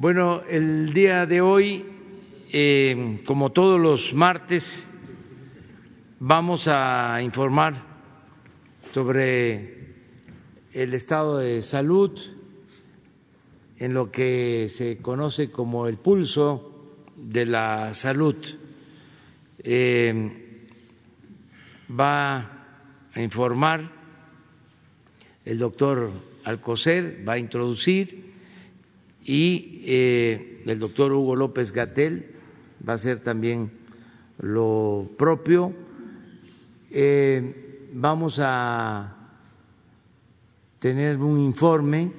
Bueno, el día de hoy, eh, como todos los martes, vamos a informar sobre el estado de salud en lo que se conoce como el pulso de la salud. Eh, va a informar el doctor Alcocer, va a introducir y eh, el doctor Hugo López Gatel va a hacer también lo propio. Eh, vamos a tener un informe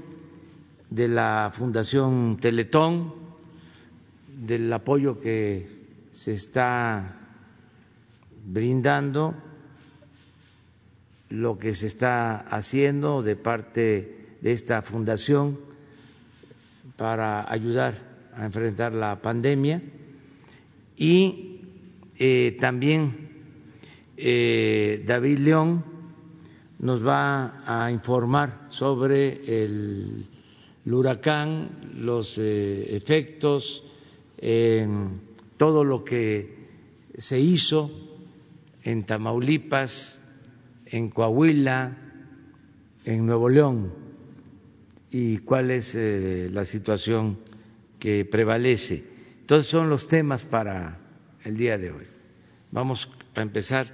de la Fundación Teletón, del apoyo que se está brindando, lo que se está haciendo de parte de esta fundación para ayudar a enfrentar la pandemia y eh, también eh, David León nos va a informar sobre el, huracán, los eh, efectos, todo lo que se hizo en Tamaulipas, en Coahuila, en Nuevo León y cuál es eh, la situación que prevalece. Entonces son los temas para el día de hoy. Vamos a empezar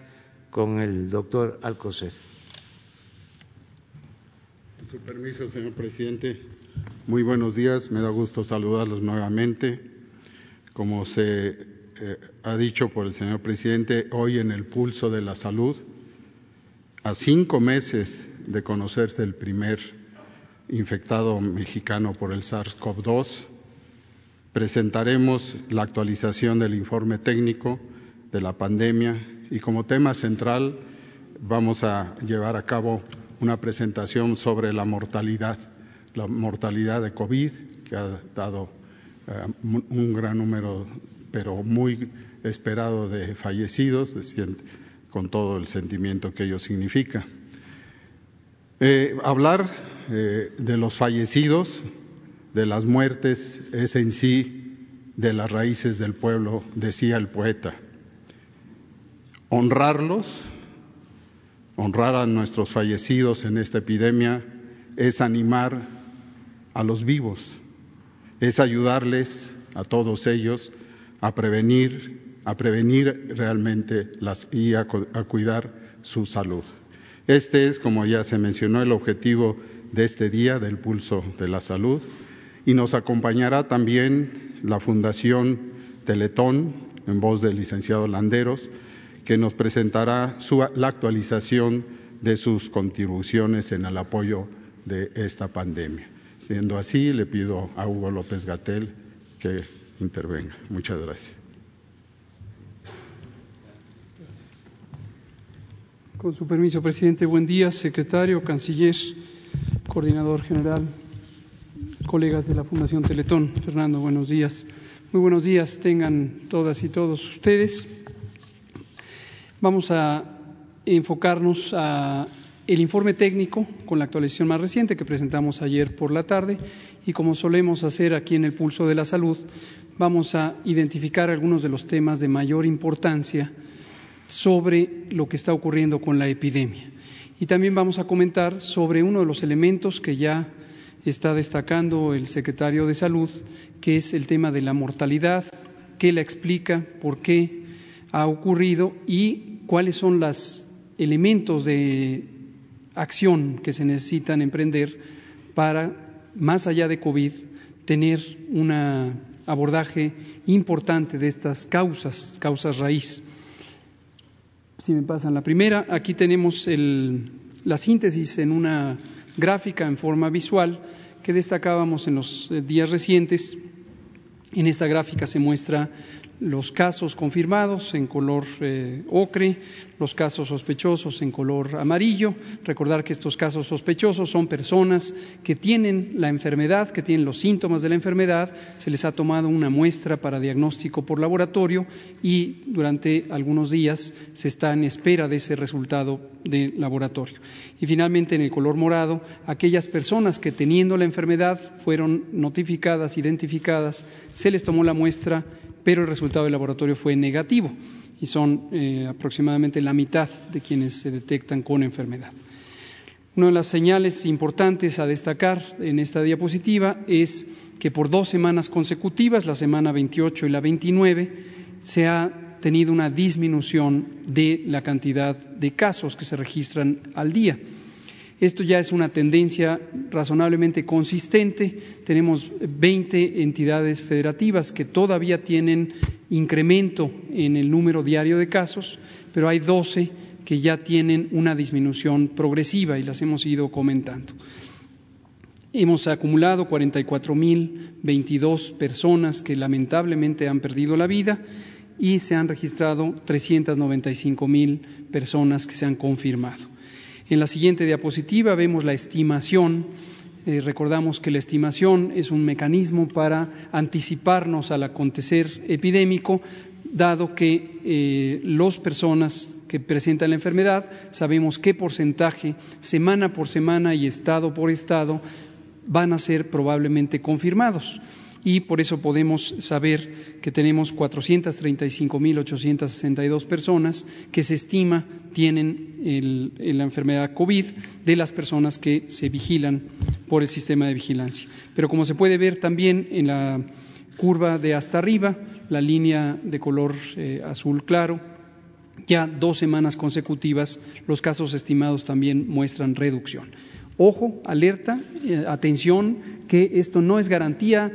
con el doctor Alcocer. Con su permiso, señor presidente. Muy buenos días. Me da gusto saludarlos nuevamente. Como se eh, ha dicho por el señor presidente, hoy en el pulso de la salud, a cinco meses de conocerse el primer infectado mexicano por el SARS-CoV-2. Presentaremos la actualización del informe técnico de la pandemia y como tema central vamos a llevar a cabo una presentación sobre la mortalidad, la mortalidad de COVID, que ha dado eh, un gran número, pero muy esperado de fallecidos, con todo el sentimiento que ello significa. Eh, hablar eh, de los fallecidos, de las muertes, es en sí de las raíces del pueblo, decía el poeta. Honrarlos, honrar a nuestros fallecidos en esta epidemia, es animar a los vivos, es ayudarles a todos ellos a prevenir, a prevenir realmente las, y a cuidar su salud. Este es, como ya se mencionó, el objetivo de este día del pulso de la salud y nos acompañará también la Fundación Teletón en voz del licenciado Landeros que nos presentará la actualización de sus contribuciones en el apoyo de esta pandemia. Siendo así, le pido a Hugo López Gatel que intervenga. Muchas gracias. Con su permiso, presidente, buen día, secretario, canciller coordinador general, colegas de la Fundación Teletón. Fernando, buenos días. Muy buenos días tengan todas y todos ustedes. Vamos a enfocarnos a el informe técnico con la actualización más reciente que presentamos ayer por la tarde y como solemos hacer aquí en el Pulso de la Salud, vamos a identificar algunos de los temas de mayor importancia sobre lo que está ocurriendo con la epidemia y también vamos a comentar sobre uno de los elementos que ya está destacando el secretario de Salud, que es el tema de la mortalidad, qué la explica, por qué ha ocurrido y cuáles son los elementos de acción que se necesitan emprender para, más allá de COVID, tener un abordaje importante de estas causas, causas raíz. Si me pasan la primera, aquí tenemos la síntesis en una gráfica en forma visual que destacábamos en los eh, días recientes. En esta gráfica se muestra los casos confirmados en color eh, ocre, los casos sospechosos en color amarillo. Recordar que estos casos sospechosos son personas que tienen la enfermedad, que tienen los síntomas de la enfermedad, se les ha tomado una muestra para diagnóstico por laboratorio y durante algunos días se está en espera de ese resultado de laboratorio. Y finalmente, en el color morado, aquellas personas que teniendo la enfermedad fueron notificadas, identificadas, se les tomó la muestra pero el resultado del laboratorio fue negativo y son eh, aproximadamente la mitad de quienes se detectan con enfermedad. Una de las señales importantes a destacar en esta diapositiva es que por dos semanas consecutivas, la semana 28 y la 29, se ha tenido una disminución de la cantidad de casos que se registran al día. Esto ya es una tendencia razonablemente consistente. Tenemos 20 entidades federativas que todavía tienen incremento en el número diario de casos, pero hay 12 que ya tienen una disminución progresiva y las hemos ido comentando. Hemos acumulado 44.022 personas que lamentablemente han perdido la vida y se han registrado 395.000 personas que se han confirmado. En la siguiente diapositiva vemos la estimación. Eh, recordamos que la estimación es un mecanismo para anticiparnos al acontecer epidémico, dado que eh, las personas que presentan la enfermedad sabemos qué porcentaje, semana por semana y estado por estado, van a ser probablemente confirmados y por eso podemos saber que tenemos 435.862 personas que se estima tienen la enfermedad COVID de las personas que se vigilan por el sistema de vigilancia. Pero como se puede ver también en la curva de hasta arriba, la línea de color eh, azul claro, ya dos semanas consecutivas los casos estimados también muestran reducción. Ojo, alerta, eh, atención, que esto no es garantía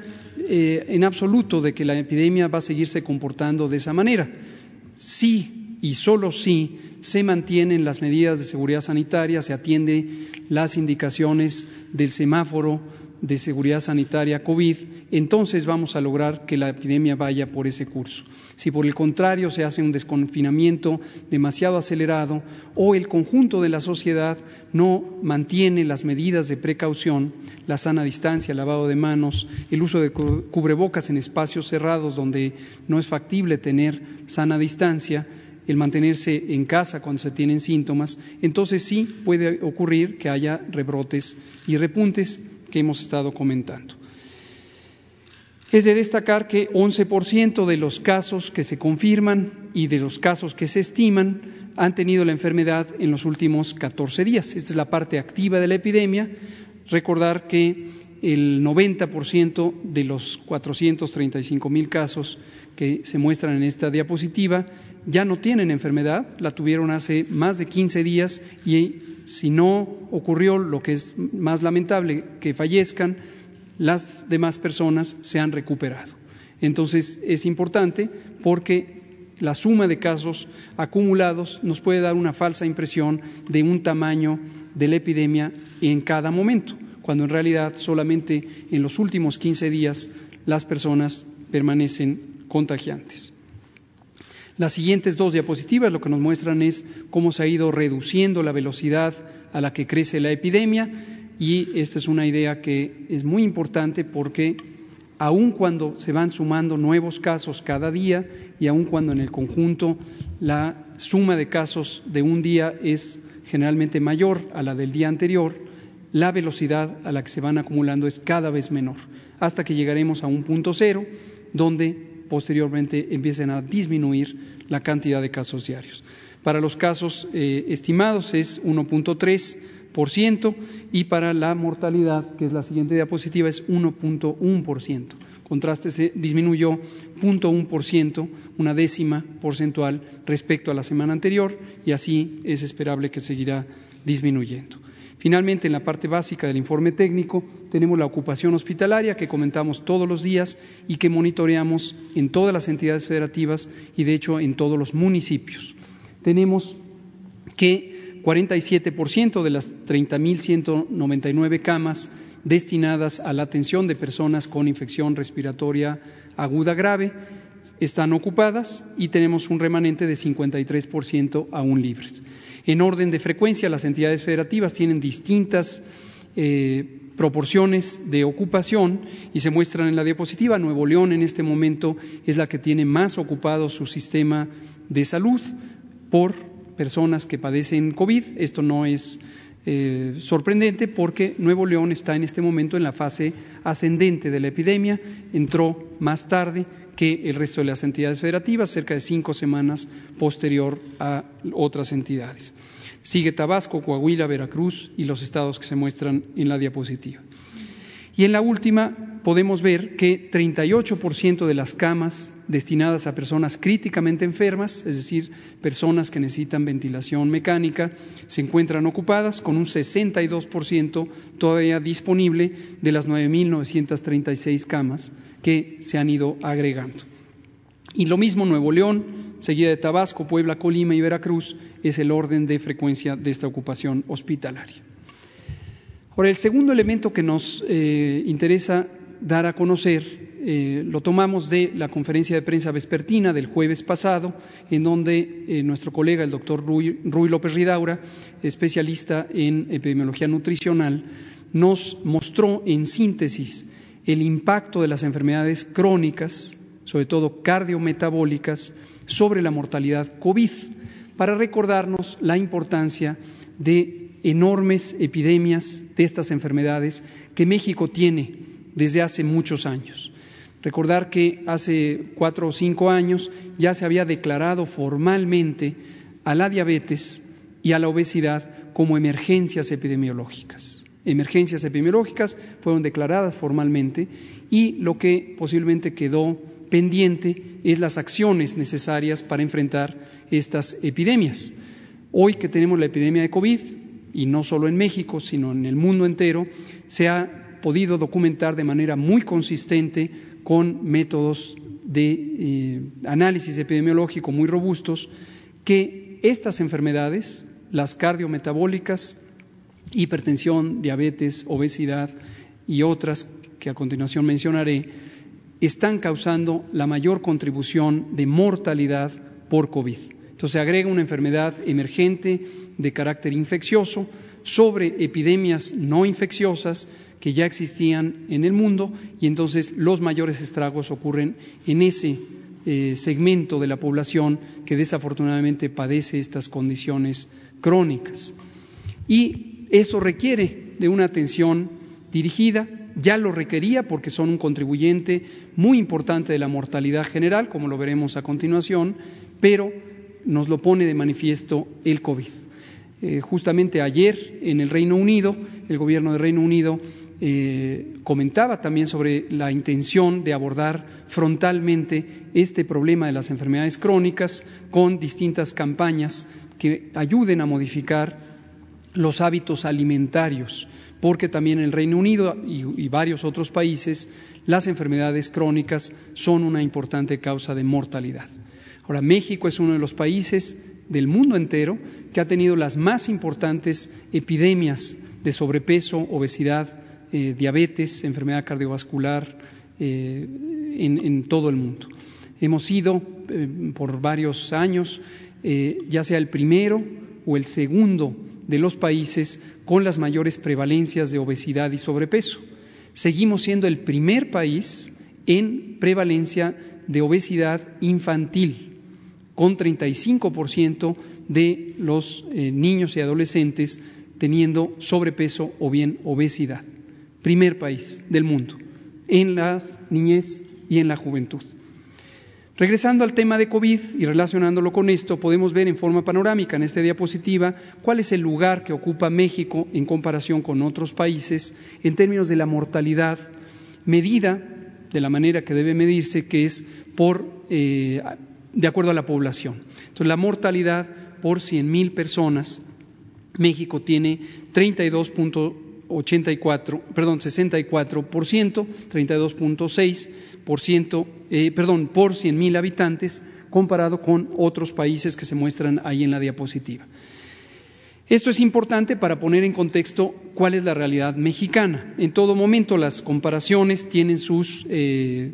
eh, en absoluto de que la epidemia va a seguirse comportando de esa manera. Sí y solo si se mantienen las medidas de seguridad sanitaria, se atiende las indicaciones del semáforo de seguridad sanitaria COVID, entonces vamos a lograr que la epidemia vaya por ese curso. Si por el contrario se hace un desconfinamiento demasiado acelerado o el conjunto de la sociedad no mantiene las medidas de precaución, la sana distancia, el lavado de manos, el uso de cubrebocas en espacios cerrados donde no es factible tener sana distancia, el mantenerse en casa cuando se tienen síntomas, entonces sí puede ocurrir que haya rebrotes y repuntes que hemos estado comentando. Es de destacar que 11% de los casos que se confirman y de los casos que se estiman han tenido la enfermedad en los últimos 14 días. Esta es la parte activa de la epidemia. Recordar que el 90% de los 435 mil casos que se muestran en esta diapositiva ya no tienen enfermedad, la tuvieron hace más de 15 días y si no ocurrió lo que es más lamentable, que fallezcan, las demás personas se han recuperado. Entonces es importante porque la suma de casos acumulados nos puede dar una falsa impresión de un tamaño de la epidemia en cada momento, cuando en realidad solamente en los últimos 15 días las personas permanecen contagiantes. Las siguientes dos diapositivas lo que nos muestran es cómo se ha ido reduciendo la velocidad a la que crece la epidemia y esta es una idea que es muy importante porque aun cuando se van sumando nuevos casos cada día y aun cuando en el conjunto la suma de casos de un día es generalmente mayor a la del día anterior, la velocidad a la que se van acumulando es cada vez menor, hasta que llegaremos a un punto cero donde posteriormente empiecen a disminuir la cantidad de casos diarios. Para los casos eh, estimados es 1.3% y para la mortalidad, que es la siguiente diapositiva, es 1.1%. Contraste se disminuyó 0.1%, una décima porcentual respecto a la semana anterior y así es esperable que seguirá disminuyendo. Finalmente, en la parte básica del informe técnico tenemos la ocupación hospitalaria que comentamos todos los días y que monitoreamos en todas las entidades federativas y, de hecho, en todos los municipios. Tenemos que 47% de las 30.199 camas destinadas a la atención de personas con infección respiratoria aguda grave están ocupadas y tenemos un remanente de 53% aún libres. En orden de frecuencia, las entidades federativas tienen distintas eh, proporciones de ocupación y se muestran en la diapositiva. Nuevo León en este momento es la que tiene más ocupado su sistema de salud por personas que padecen COVID. Esto no es eh, sorprendente porque Nuevo León está en este momento en la fase ascendente de la epidemia, entró más tarde que el resto de las entidades federativas, cerca de cinco semanas posterior a otras entidades. Sigue Tabasco, Coahuila, Veracruz y los estados que se muestran en la diapositiva. Y en la última podemos ver que 38% de las camas destinadas a personas críticamente enfermas, es decir, personas que necesitan ventilación mecánica, se encuentran ocupadas con un 62% todavía disponible de las 9.936 camas que se han ido agregando. Y lo mismo Nuevo León, seguida de Tabasco, Puebla, Colima y Veracruz, es el orden de frecuencia de esta ocupación hospitalaria. Ahora, el segundo elemento que nos eh, interesa dar a conocer eh, lo tomamos de la conferencia de prensa vespertina del jueves pasado, en donde eh, nuestro colega, el doctor Rui, López Ridaura, especialista en epidemiología nutricional, nos mostró en síntesis el impacto de las enfermedades crónicas, sobre todo cardiometabólicas, sobre la mortalidad COVID, para recordarnos la importancia de enormes epidemias de estas enfermedades que México tiene desde hace muchos años. Recordar que hace cuatro o cinco años ya se había declarado formalmente a la diabetes y a la obesidad como emergencias epidemiológicas. Emergencias epidemiológicas fueron declaradas formalmente y lo que posiblemente quedó pendiente es las acciones necesarias para enfrentar estas epidemias. Hoy que tenemos la epidemia de COVID, y no solo en México, sino en el mundo entero, se ha podido documentar de manera muy consistente con métodos de eh, análisis epidemiológico muy robustos que estas enfermedades, las cardiometabólicas, hipertensión, diabetes, obesidad y otras que a continuación mencionaré, están causando la mayor contribución de mortalidad por COVID. Entonces se agrega una enfermedad emergente de carácter infeccioso sobre epidemias no infecciosas que ya existían en el mundo y entonces los mayores estragos ocurren en ese eh, segmento de la población que desafortunadamente padece estas condiciones crónicas. Y eso requiere de una atención dirigida, ya lo requería porque son un contribuyente muy importante de la mortalidad general, como lo veremos a continuación, pero nos lo pone de manifiesto el COVID. Eh, justamente ayer en el Reino Unido, el gobierno del Reino Unido eh, comentaba también sobre la intención de abordar frontalmente este problema de las enfermedades crónicas con distintas campañas que ayuden a modificar los hábitos alimentarios, porque también en el Reino Unido y varios otros países las enfermedades crónicas son una importante causa de mortalidad. Ahora, México es uno de los países del mundo entero que ha tenido las más importantes epidemias de sobrepeso, obesidad, eh, diabetes, enfermedad cardiovascular eh, en, todo el mundo. Hemos sido eh, por varios años ya sea el primero o el segundo de los países con las mayores prevalencias de obesidad y sobrepeso. Seguimos siendo el primer país en prevalencia de obesidad infantil con 35% de los eh, niños y adolescentes teniendo sobrepeso o bien obesidad. Primer país del mundo en la niñez y en la juventud. Regresando al tema de COVID y relacionándolo con esto, podemos ver en forma panorámica en esta diapositiva cuál es el lugar que ocupa México en comparación con otros países en términos de la mortalidad medida de la manera que debe medirse, que es por eh, de acuerdo a la población. Entonces, la mortalidad por 100.000 personas, México tiene 32.84, perdón, 64%, 32.6%, eh, perdón, por 100.000 habitantes, comparado con otros países que se muestran ahí en la diapositiva. Esto es importante para poner en contexto cuál es la realidad mexicana. En todo momento las comparaciones tienen sus eh,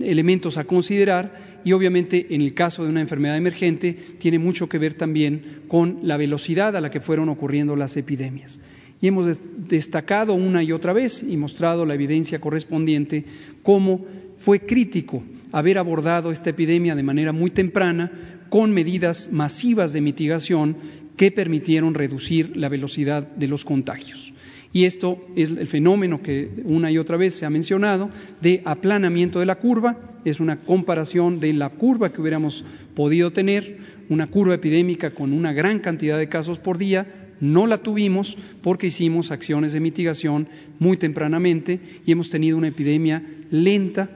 elementos a considerar y obviamente en el caso de una enfermedad emergente tiene mucho que ver también con la velocidad a la que fueron ocurriendo las epidemias. Y hemos destacado una y otra vez y mostrado la evidencia correspondiente cómo fue crítico haber abordado esta epidemia de manera muy temprana con medidas masivas de mitigación que permitieron reducir la velocidad de los contagios. Y esto es el fenómeno que una y otra vez se ha mencionado de aplanamiento de la curva, es una comparación de la curva que hubiéramos podido tener, una curva epidémica con una gran cantidad de casos por día, no la tuvimos porque hicimos acciones de mitigación muy tempranamente y hemos tenido una epidemia lenta,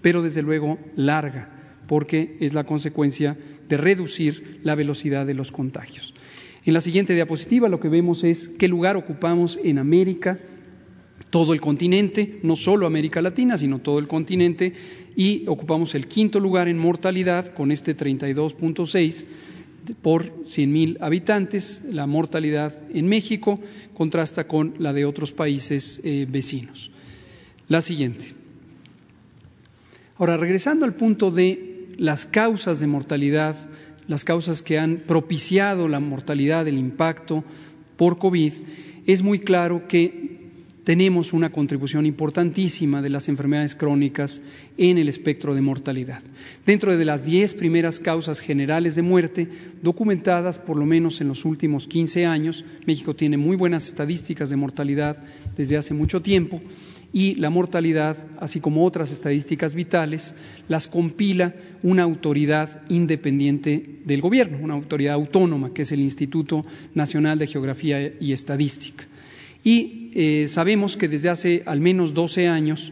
pero desde luego larga, porque es la consecuencia de reducir la velocidad de los contagios. En la siguiente diapositiva lo que vemos es qué lugar ocupamos en América, todo el continente, no solo América Latina, sino todo el continente, y ocupamos el quinto lugar en mortalidad con este 32.6 por 100.000 habitantes. La mortalidad en México contrasta con la de otros países eh, vecinos. La siguiente. Ahora, regresando al punto de las causas de mortalidad, las causas que han propiciado la mortalidad, el impacto por COVID, es muy claro que tenemos una contribución importantísima de las enfermedades crónicas en el espectro de mortalidad. Dentro de las diez primeras causas generales de muerte documentadas por lo menos en los últimos 15 años, México tiene muy buenas estadísticas de mortalidad desde hace mucho tiempo, y la mortalidad, así como otras estadísticas vitales, las compila una autoridad independiente del gobierno, una autoridad autónoma, que es el Instituto Nacional de Geografía y Estadística. Y eh, sabemos que desde hace al menos 12 años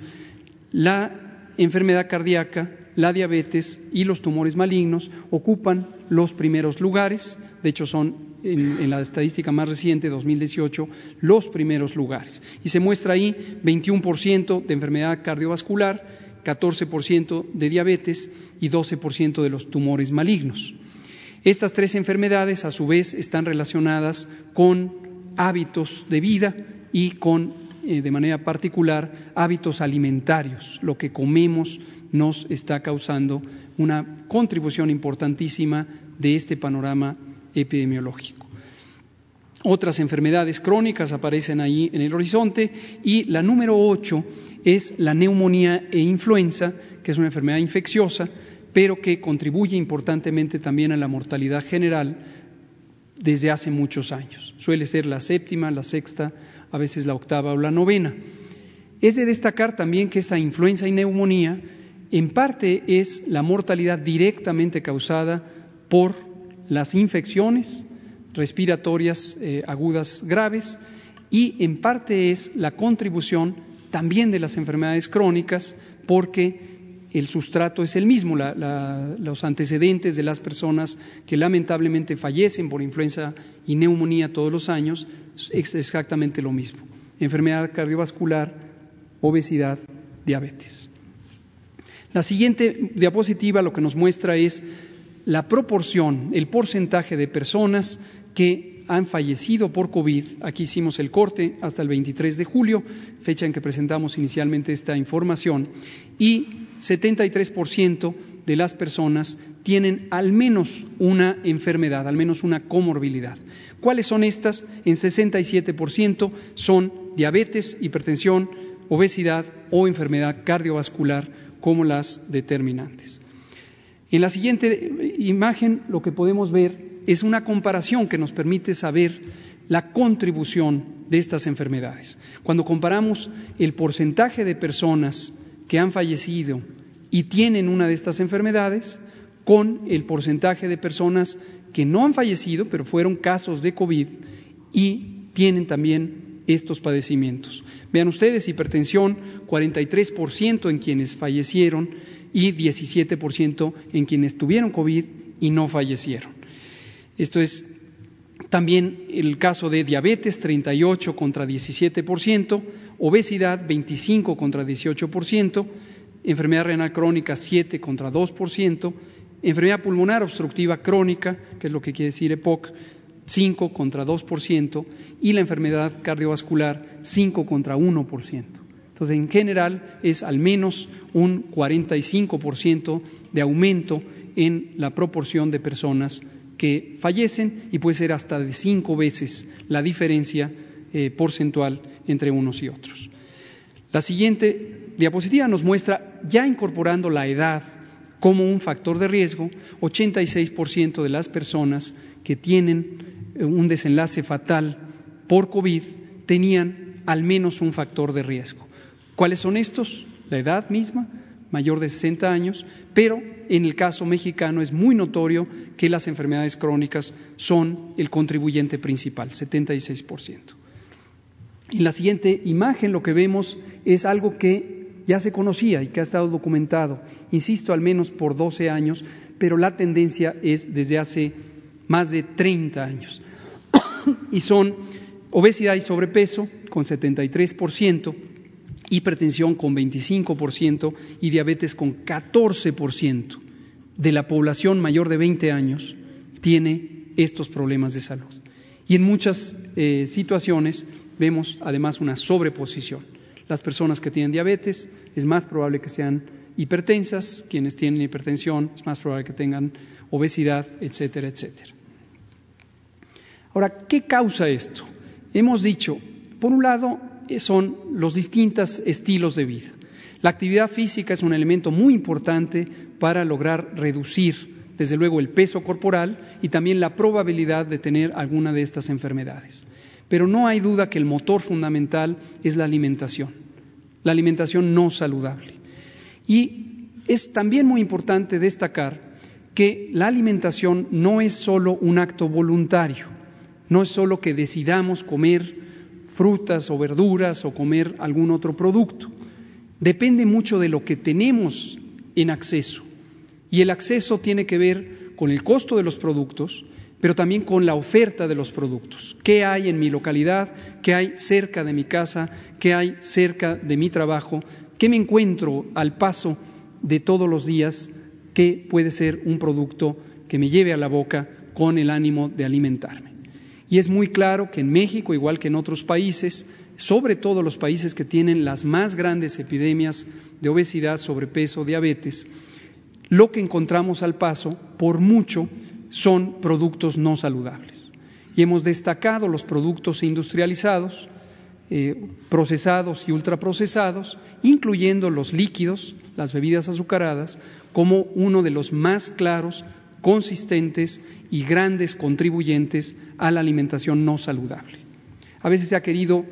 la enfermedad cardíaca, la diabetes y los tumores malignos ocupan los primeros lugares, de hecho son en, la estadística más reciente, 2018, los primeros lugares. Y se muestra ahí 21% de enfermedad cardiovascular, 14% de diabetes y 12% de los tumores malignos. Estas tres enfermedades, a su vez, están relacionadas con hábitos de vida y con, eh, de manera particular, hábitos alimentarios. Lo que comemos nos está causando una contribución importantísima de este panorama epidemiológico. Otras enfermedades crónicas aparecen ahí en el horizonte y la número ocho es la neumonía e influenza, que es una enfermedad infecciosa, pero que contribuye importantemente también a la mortalidad general desde hace muchos años. Suele ser la séptima, la sexta, a veces la octava o la novena. Es de destacar también que esta influenza y neumonía en parte es la mortalidad directamente causada por las infecciones respiratorias eh, agudas graves y en parte es la contribución también de las enfermedades crónicas porque el sustrato es el mismo, los antecedentes de las personas que lamentablemente fallecen por influenza y neumonía todos los años es exactamente lo mismo. Enfermedad cardiovascular, obesidad, diabetes. La siguiente diapositiva lo que nos muestra es la proporción, el porcentaje de personas que han fallecido por COVID, aquí hicimos el corte hasta el 23 de julio, fecha en que presentamos inicialmente esta información, y 73% de las personas tienen al menos una enfermedad, al menos una comorbilidad. ¿Cuáles son estas? En 67% son diabetes, hipertensión, obesidad o enfermedad cardiovascular como las determinantes. En la siguiente imagen lo que podemos ver es una comparación que nos permite saber la contribución de estas enfermedades. Cuando comparamos el porcentaje de personas que han fallecido y tienen una de estas enfermedades con el porcentaje de personas que no han fallecido, pero fueron casos de COVID y tienen también estos padecimientos. Vean ustedes, hipertensión, 43% en quienes fallecieron, y 17% en quienes tuvieron COVID y no fallecieron. Esto es también el caso de diabetes, 38 contra 17%, obesidad, 25 contra 18%, enfermedad renal crónica, 7 contra 2%, enfermedad pulmonar obstructiva crónica, que es lo que quiere decir EPOC, 5 contra 2%, y la enfermedad cardiovascular, 5 contra 1%. Entonces, en general, es al menos un 45% de aumento en la proporción de personas que fallecen y puede ser hasta de cinco veces la diferencia eh, porcentual entre unos y otros. La siguiente diapositiva nos muestra, ya incorporando la edad como un factor de riesgo, 86% de las personas que tienen eh, un desenlace fatal por COVID tenían al menos un factor de riesgo. ¿Cuáles son estos? La edad misma, mayor de 60 años, pero en el caso mexicano es muy notorio que las enfermedades crónicas son el contribuyente principal, 76%. En la siguiente imagen lo que vemos es algo que ya se conocía y que ha estado documentado, insisto, al menos por 12 años, pero la tendencia es desde hace más de 30 años. y son obesidad y sobrepeso con 73%, hipertensión con 25% y diabetes con 14% de la población mayor de 20 años tiene estos problemas de salud. Y en muchas eh, situaciones vemos además una sobreposición. Las personas que tienen diabetes es más probable que sean hipertensas, quienes tienen hipertensión es más probable que tengan obesidad, etcétera, etcétera. Ahora, ¿qué causa esto? Hemos dicho, por un lado, son los distintos estilos de vida. La actividad física es un elemento muy importante para lograr reducir, desde luego, el peso corporal y también la probabilidad de tener alguna de estas enfermedades. Pero no hay duda que el motor fundamental es la alimentación, la alimentación no saludable. Y es también muy importante destacar que la alimentación no es solo un acto voluntario, no es solo que decidamos comer frutas o verduras o comer algún otro producto. Depende mucho de lo que tenemos en acceso. Y el acceso tiene que ver con el costo de los productos, pero también con la oferta de los productos. ¿Qué hay en mi localidad? ¿Qué hay cerca de mi casa? ¿Qué hay cerca de mi trabajo? ¿Qué me encuentro al paso de todos los días que puede ser un producto que me lleve a la boca con el ánimo de alimentarme? Y es muy claro que en México, igual que en otros países, sobre todo los países que tienen las más grandes epidemias de obesidad, sobrepeso, diabetes, lo que encontramos al paso, por mucho, son productos no saludables. Y hemos destacado los productos industrializados, eh, procesados y ultraprocesados, incluyendo los líquidos, las bebidas azucaradas, como uno de los más claros consistentes y grandes contribuyentes a la alimentación no saludable. A veces se ha querido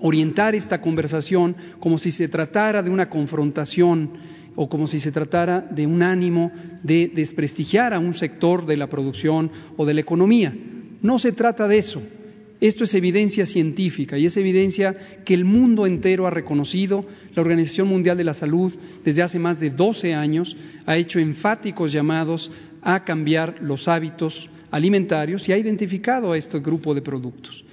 orientar esta conversación como si se tratara de una confrontación o como si se tratara de un ánimo de desprestigiar a un sector de la producción o de la economía. No se trata de eso. Esto es evidencia científica y es evidencia que el mundo entero ha reconocido. La Organización Mundial de la Salud desde hace más de 12 años ha hecho enfáticos llamados a cambiar los hábitos alimentarios y ha identificado a este grupo de productos.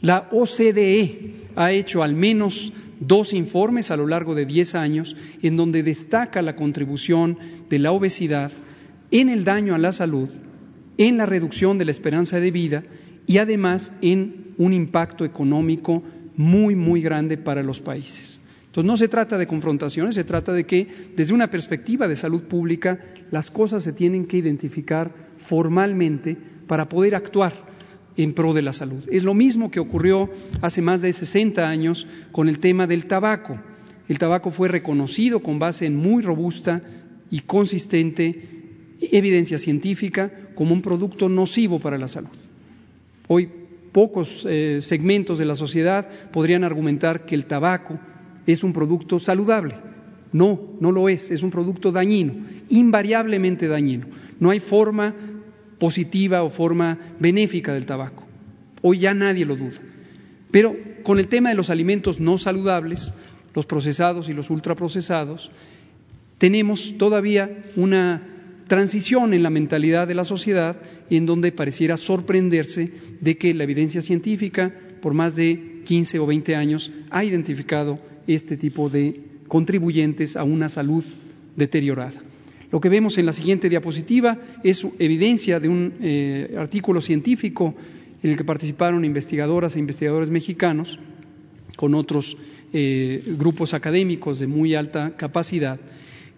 La OCDE ha hecho al menos dos informes a lo largo de 10 años en donde destaca la contribución de la obesidad en el daño a la salud, en la reducción de la esperanza de vida y además en un impacto económico muy, muy grande para los países. Entonces no se trata de confrontaciones, se trata de que desde una perspectiva de salud pública las cosas se tienen que identificar formalmente para poder actuar en pro de la salud. Es lo mismo que ocurrió hace más de 60 años con el tema del tabaco. El tabaco fue reconocido con base en muy robusta y consistente evidencia científica como un producto nocivo para la salud. Hoy pocos eh, segmentos de la sociedad podrían argumentar que el tabaco es un producto saludable. No, no lo es, es un producto dañino, invariablemente dañino. No hay forma positiva o forma benéfica del tabaco. Hoy ya nadie lo duda. Pero con el tema de los alimentos no saludables, los procesados y los ultraprocesados, tenemos todavía una transición en la mentalidad de la sociedad en donde pareciera sorprenderse de que la evidencia científica por más de 15 o 20 años ha identificado este tipo de contribuyentes a una salud deteriorada. Lo que vemos en la siguiente diapositiva es evidencia de un eh, artículo científico en el que participaron investigadoras e investigadores mexicanos con otros eh, grupos académicos de muy alta capacidad,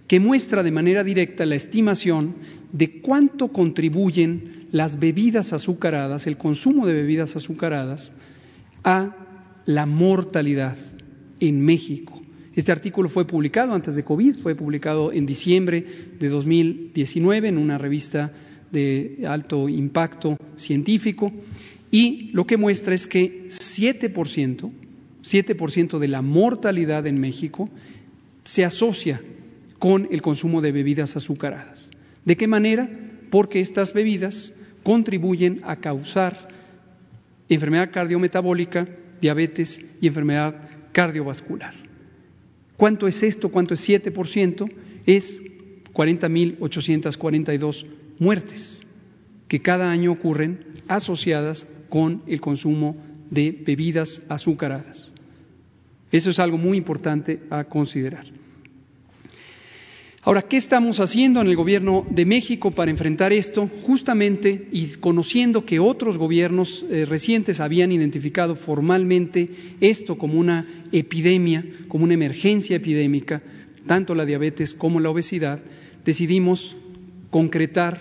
que muestra de manera directa la estimación de cuánto contribuyen las bebidas azucaradas, el consumo de bebidas azucaradas, a la mortalidad en México. Este artículo fue publicado antes de COVID, fue publicado en diciembre de 2019 en una revista de alto impacto científico y lo que muestra es que 7%, 7% de la mortalidad en México se asocia con el consumo de bebidas azucaradas. ¿De qué manera? Porque estas bebidas contribuyen a causar enfermedad cardiometabólica, diabetes y enfermedad cardiovascular. ¿Cuánto es esto? ¿Cuánto es 7%? Es 40.842 muertes que cada año ocurren asociadas con el consumo de bebidas azucaradas. Eso es algo muy importante a considerar. Ahora, ¿qué estamos haciendo en el Gobierno de México para enfrentar esto? Justamente y conociendo que otros gobiernos eh, recientes habían identificado formalmente esto como una epidemia, como una emergencia epidémica, tanto la diabetes como la obesidad, decidimos concretar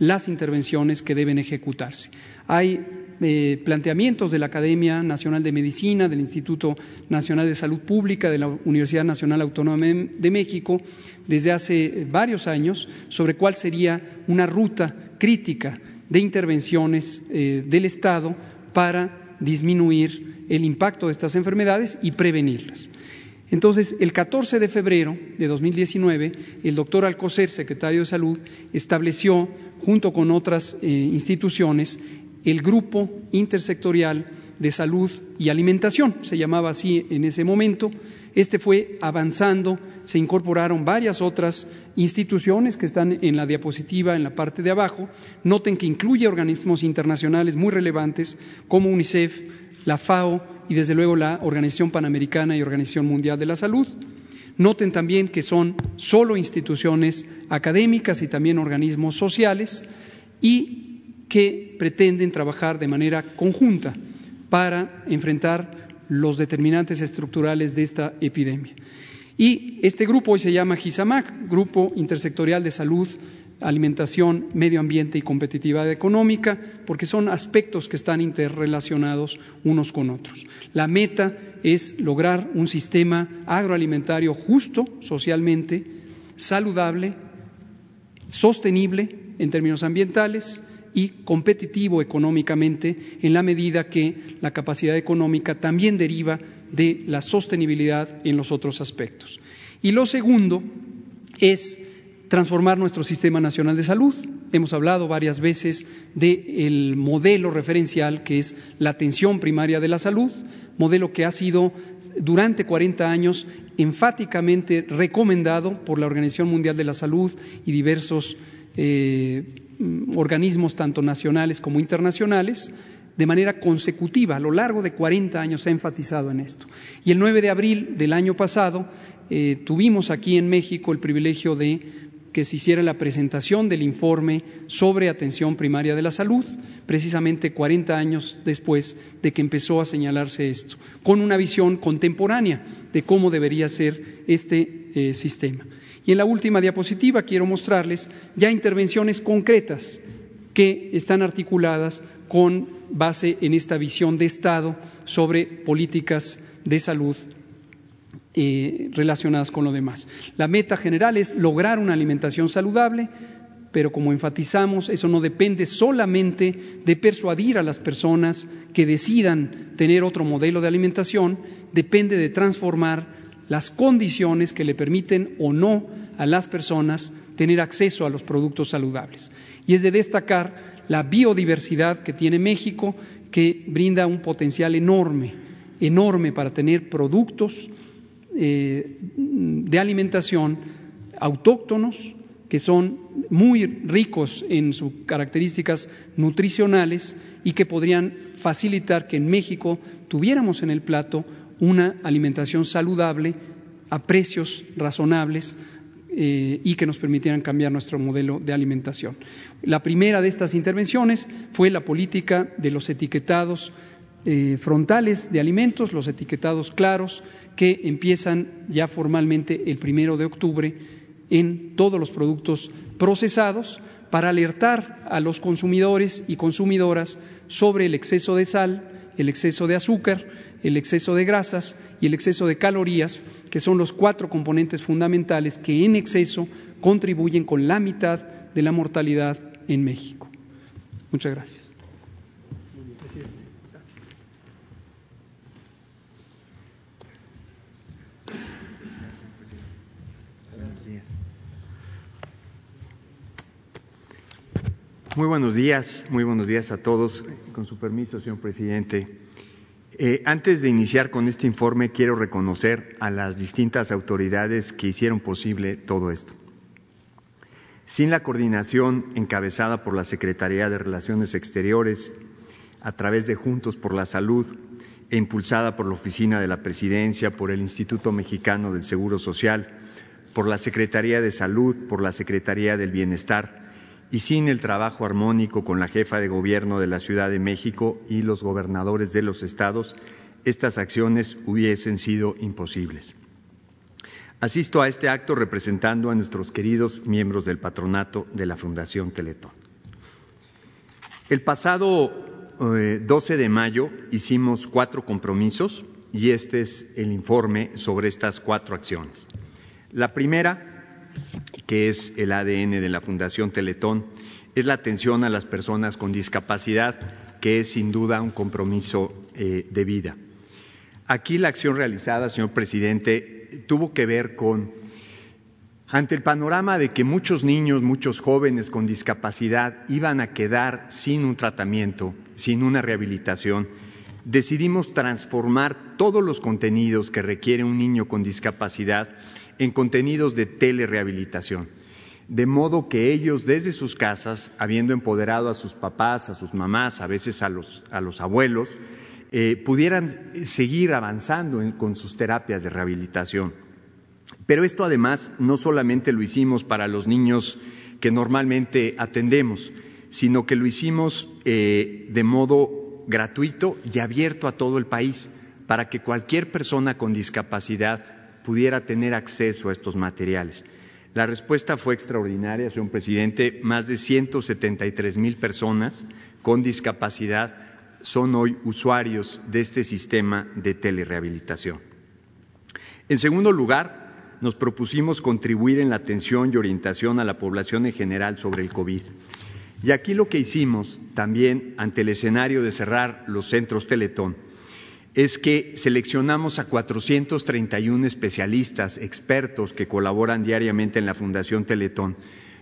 las intervenciones que deben ejecutarse. Hay eh, planteamientos de la Academia Nacional de Medicina, del Instituto Nacional de Salud Pública, de la Universidad Nacional Autónoma de México, desde hace varios años, sobre cuál sería una ruta crítica de intervenciones eh, del Estado para disminuir el impacto de estas enfermedades y prevenirlas. Entonces, el 14 de febrero de 2019, el doctor Alcocer, secretario de Salud, estableció, junto con otras eh, instituciones, el Grupo Intersectorial de Salud y Alimentación, se llamaba así en ese momento. Este fue avanzando, se incorporaron varias otras instituciones que están en la diapositiva en la parte de abajo. Noten que incluye organismos internacionales muy relevantes como UNICEF, la FAO y desde luego la Organización Panamericana y Organización Mundial de la Salud. Noten también que son solo instituciones académicas y también organismos sociales y que pretenden trabajar de manera conjunta para enfrentar los determinantes estructurales de esta epidemia. Y este grupo hoy se llama GISAMAC, Grupo Intersectorial de Salud alimentación, medio ambiente y competitividad económica, porque son aspectos que están interrelacionados unos con otros. La meta es lograr un sistema agroalimentario justo socialmente, saludable, sostenible en términos ambientales y competitivo económicamente en la medida que la capacidad económica también deriva de la sostenibilidad en los otros aspectos. Y lo segundo es transformar nuestro sistema nacional de salud. Hemos hablado varias veces del modelo referencial que es la atención primaria de la salud, modelo que ha sido durante 40 años enfáticamente recomendado por la Organización Mundial de la Salud y diversos eh, organismos, tanto nacionales como internacionales, de manera consecutiva. A lo largo de 40 años se ha enfatizado en esto. Y el 9 de abril del año pasado eh, tuvimos aquí en México el privilegio de que se hiciera la presentación del informe sobre atención primaria de la salud, precisamente 40 años después de que empezó a señalarse esto, con una visión contemporánea de cómo debería ser este eh, sistema. Y en la última diapositiva quiero mostrarles ya intervenciones concretas que están articuladas con base en esta visión de Estado sobre políticas de salud eh, relacionadas con lo demás. La meta general es lograr una alimentación saludable, pero como enfatizamos, eso no depende solamente de persuadir a las personas que decidan tener otro modelo de alimentación, depende de transformar las condiciones que le permiten o no a las personas tener acceso a los productos saludables. Y es de destacar la biodiversidad que tiene México, que brinda un potencial enorme, enorme para tener productos eh, de alimentación autóctonos que son muy ricos en sus características nutricionales y que podrían facilitar que en México tuviéramos en el plato una alimentación saludable a precios razonables eh, y que nos permitieran cambiar nuestro modelo de alimentación. La primera de estas intervenciones fue la política de los etiquetados eh, frontales de alimentos, los etiquetados claros, que empiezan ya formalmente el primero de octubre en todos los productos procesados para alertar a los consumidores y consumidoras sobre el exceso de sal, el exceso de azúcar, el exceso de grasas y el exceso de calorías, que son los cuatro componentes fundamentales que en exceso contribuyen con la mitad de la mortalidad en México. Muchas gracias. Muy buenos días, muy buenos días a todos. Con su permiso, señor presidente. Eh, antes de iniciar con este informe, quiero reconocer a las distintas autoridades que hicieron posible todo esto. Sin la coordinación encabezada por la Secretaría de Relaciones Exteriores, a través de Juntos por la Salud e impulsada por la Oficina de la Presidencia, por el Instituto Mexicano del Seguro Social, por la Secretaría de Salud, por la Secretaría del Bienestar, y sin el trabajo armónico con la jefa de gobierno de la Ciudad de México y los gobernadores de los estados, estas acciones hubiesen sido imposibles. Asisto a este acto representando a nuestros queridos miembros del patronato de la Fundación Teletón. El pasado 12 eh, de mayo hicimos cuatro compromisos y este es el informe sobre estas cuatro acciones. La primera que es el ADN de la Fundación Teletón, es la atención a las personas con discapacidad, que es sin duda un compromiso eh, de vida. Aquí la acción realizada, señor presidente, tuvo que ver con, ante el panorama de que muchos niños, muchos jóvenes con discapacidad iban a quedar sin un tratamiento, sin una rehabilitación, decidimos transformar todos los contenidos que requiere un niño con discapacidad en contenidos de telerehabilitación, de modo que ellos desde sus casas, habiendo empoderado a sus papás, a sus mamás, a veces a los, a los abuelos, eh, pudieran seguir avanzando con sus terapias de rehabilitación. Pero esto además no solamente lo hicimos para los niños que normalmente atendemos, sino que lo hicimos eh, de modo gratuito y abierto a todo el país, para que cualquier persona con discapacidad pudiera tener acceso a estos materiales. La respuesta fue extraordinaria, señor presidente. Más de 173 mil personas con discapacidad son hoy usuarios de este sistema de telerehabilitación. En segundo lugar, nos propusimos contribuir en la atención y orientación a la población en general sobre el COVID. Y aquí lo que hicimos también ante el escenario de cerrar los centros Teletón es que seleccionamos a 431 especialistas, expertos que colaboran diariamente en la Fundación Teletón,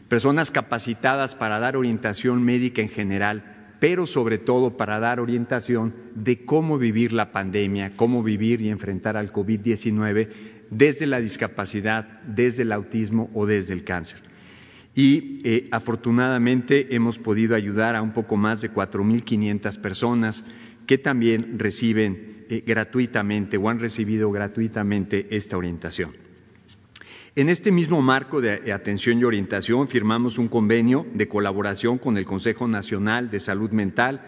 personas capacitadas para dar orientación médica en general, pero sobre todo para dar orientación de cómo vivir la pandemia, cómo vivir y enfrentar al COVID-19 desde la discapacidad, desde el autismo o desde el cáncer. Y eh, afortunadamente hemos podido ayudar a un poco más de 4.500 personas que también reciben gratuitamente o han recibido gratuitamente esta orientación. En este mismo marco de atención y orientación firmamos un convenio de colaboración con el Consejo Nacional de Salud Mental,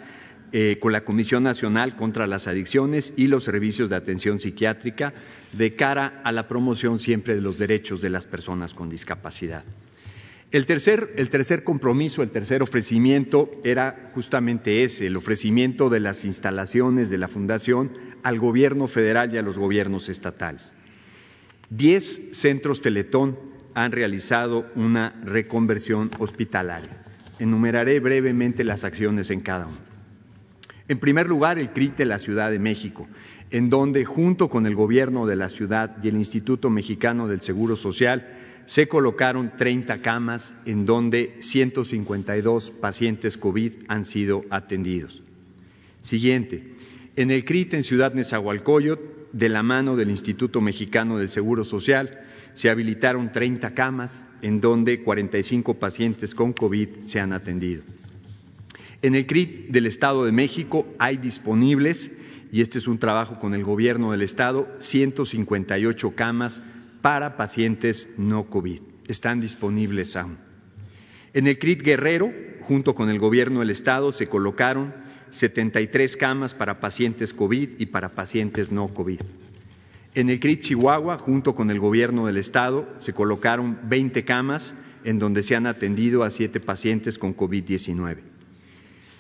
eh, con la Comisión Nacional contra las Adicciones y los Servicios de Atención Psiquiátrica de cara a la promoción siempre de los derechos de las personas con discapacidad. El tercer, compromiso, el tercer ofrecimiento era justamente ese, el ofrecimiento de las instalaciones de la Fundación al gobierno federal y a los gobiernos estatales. Diez centros Teletón han realizado una reconversión hospitalaria. Enumeraré brevemente las acciones en cada uno. En primer lugar, el CRIT de la Ciudad de México, en donde, junto con el gobierno de la ciudad y el Instituto Mexicano del Seguro Social, se colocaron 30 camas en donde 152 pacientes COVID han sido atendidos. Siguiente, en el CRIT en Ciudad Nezahualcóyotl, de la mano del Instituto Mexicano del Seguro Social, se habilitaron 30 camas en donde 45 pacientes con COVID se han atendido. En el CRIT del Estado de México hay disponibles, y este es un trabajo con el Gobierno del Estado, 158 camas para pacientes no COVID. Están disponibles aún. En el CRIT Guerrero, junto con el Gobierno del Estado, se colocaron 73 camas para pacientes COVID y para pacientes no COVID. En el CRIT Chihuahua, junto con el gobierno del estado, se colocaron 20 camas en donde se han atendido a siete pacientes con COVID-19.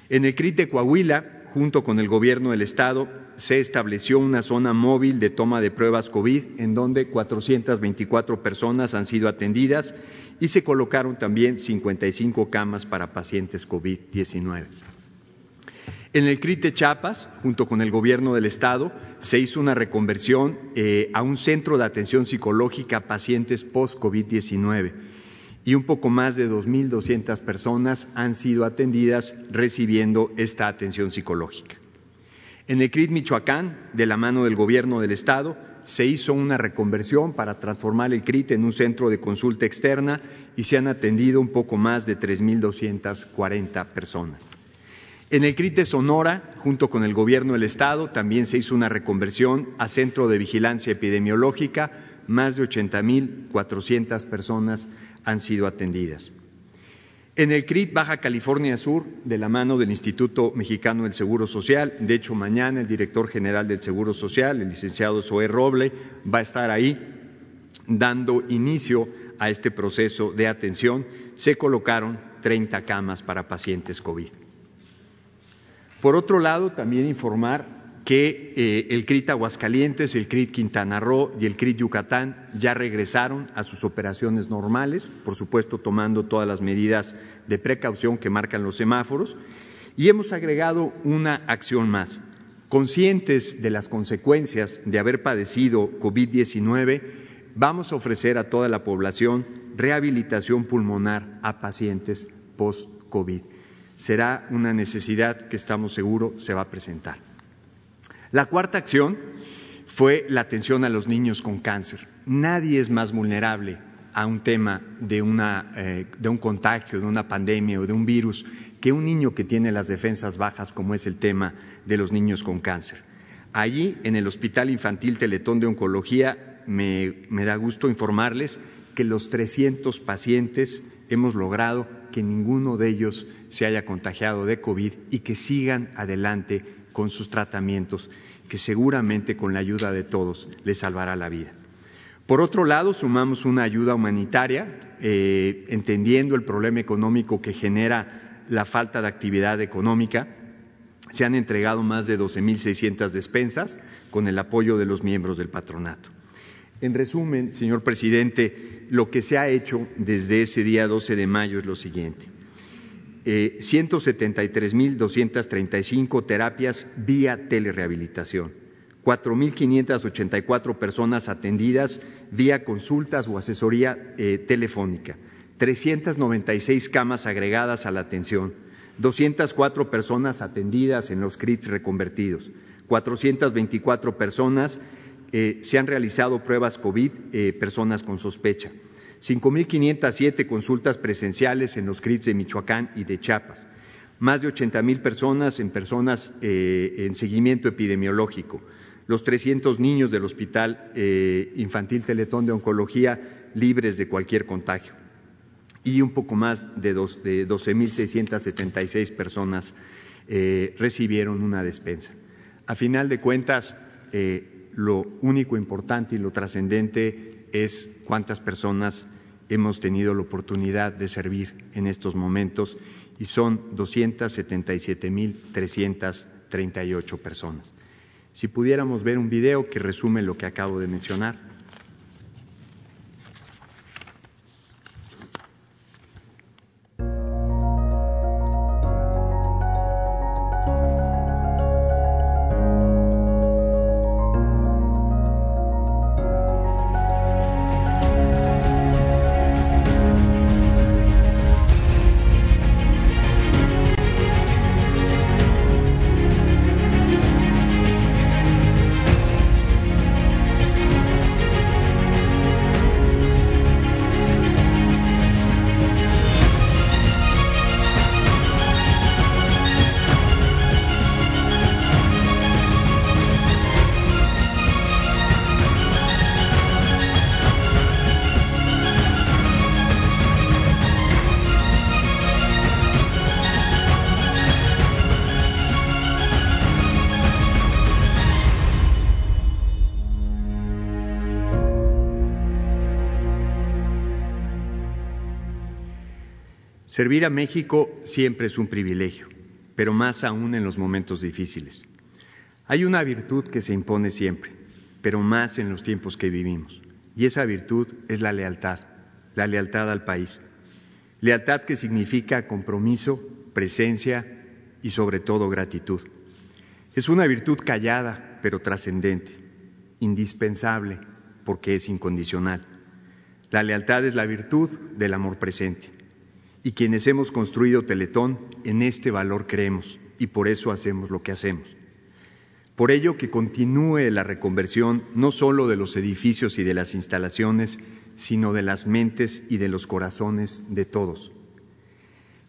En el CRIT de Coahuila, junto con el gobierno del estado, se estableció una zona móvil de toma de pruebas COVID en donde 424 personas han sido atendidas y se colocaron también 55 camas para pacientes COVID-19. En el CRIT de Chiapas, junto con el gobierno del estado, se hizo una reconversión eh, a un centro de atención psicológica a pacientes post-COVID-19 y un poco más de 2.200 personas han sido atendidas recibiendo esta atención psicológica. En el CRIT Michoacán, de la mano del gobierno del estado, se hizo una reconversión para transformar el CRIT en un centro de consulta externa y se han atendido un poco más de 3.240 personas. En el CRIT Sonora, junto con el gobierno del Estado, también se hizo una reconversión a centro de vigilancia epidemiológica. Más de 80.400 personas han sido atendidas. En el CRIT Baja California Sur, de la mano del Instituto Mexicano del Seguro Social, de hecho mañana el director general del Seguro Social, el licenciado Zoé Roble, va a estar ahí dando inicio a este proceso de atención. Se colocaron 30 camas para pacientes COVID. Por otro lado, también informar que eh, el CRIT Aguascalientes, el CRIT Quintana Roo y el CRIT Yucatán ya regresaron a sus operaciones normales, por supuesto tomando todas las medidas de precaución que marcan los semáforos, y hemos agregado una acción más. Conscientes de las consecuencias de haber padecido COVID-19, vamos a ofrecer a toda la población rehabilitación pulmonar a pacientes post-COVID será una necesidad que estamos seguros se va a presentar. La cuarta acción fue la atención a los niños con cáncer. Nadie es más vulnerable a un tema eh, de un contagio, de una pandemia o de un virus que un niño que tiene las defensas bajas, como es el tema de los niños con cáncer. Allí, en el Hospital Infantil Teletón de Oncología, me, me da gusto informarles que los 300 pacientes hemos logrado que ninguno de ellos se haya contagiado de COVID y que sigan adelante con sus tratamientos, que seguramente con la ayuda de todos les salvará la vida. Por otro lado, sumamos una ayuda humanitaria, eh, entendiendo el problema económico que genera la falta de actividad económica. Se han entregado más de 12.600 despensas con el apoyo de los miembros del patronato. En resumen, señor presidente, lo que se ha hecho desde ese día 12 de mayo es lo siguiente. Eh, 173.235 terapias vía telerehabilitación, 4.584 personas atendidas vía consultas o asesoría eh, telefónica, 396 camas agregadas a la atención, 204 personas atendidas en los CRITs reconvertidos, 424 personas eh, se han realizado pruebas COVID, eh, personas con sospecha. 5.507 consultas presenciales en los CRITs de Michoacán y de Chiapas. Más de 80.000 personas en personas eh, en seguimiento epidemiológico. Los 300 niños del Hospital Infantil Teletón de Oncología libres de cualquier contagio. Y un poco más de, de 12.676 personas recibieron una despensa. A final de cuentas, lo único importante y lo trascendente es cuántas personas hemos tenido la oportunidad de servir en estos momentos y son 277.338 personas. Si pudiéramos ver un video que resume lo que acabo de mencionar. Servir a México siempre es un privilegio, pero más aún en los momentos difíciles. Hay una virtud que se impone siempre, pero más en los tiempos que vivimos, y esa virtud es la lealtad, la lealtad al país. Lealtad que significa compromiso, presencia y sobre todo gratitud. Es una virtud callada, pero trascendente, indispensable, porque es incondicional. La lealtad es la virtud del amor presente. Y quienes hemos construido Teletón, en este valor creemos y por eso hacemos lo que hacemos. Por ello que continúe la reconversión no solo de los edificios y de las instalaciones, sino de las mentes y de los corazones de todos.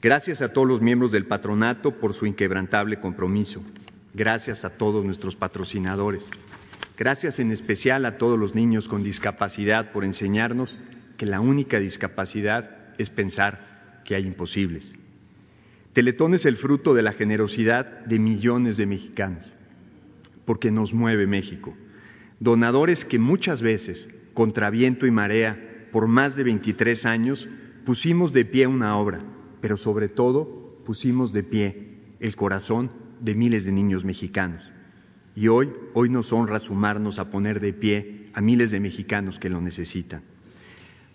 Gracias a todos los miembros del patronato por su inquebrantable compromiso. Gracias a todos nuestros patrocinadores. Gracias en especial a todos los niños con discapacidad por enseñarnos que la única discapacidad es pensar que hay imposibles. Teletón es el fruto de la generosidad de millones de mexicanos, porque nos mueve México. Donadores que muchas veces, contra viento y marea, por más de 23 años, pusimos de pie una obra, pero sobre todo pusimos de pie el corazón de miles de niños mexicanos. Y hoy, hoy nos honra sumarnos a poner de pie a miles de mexicanos que lo necesitan.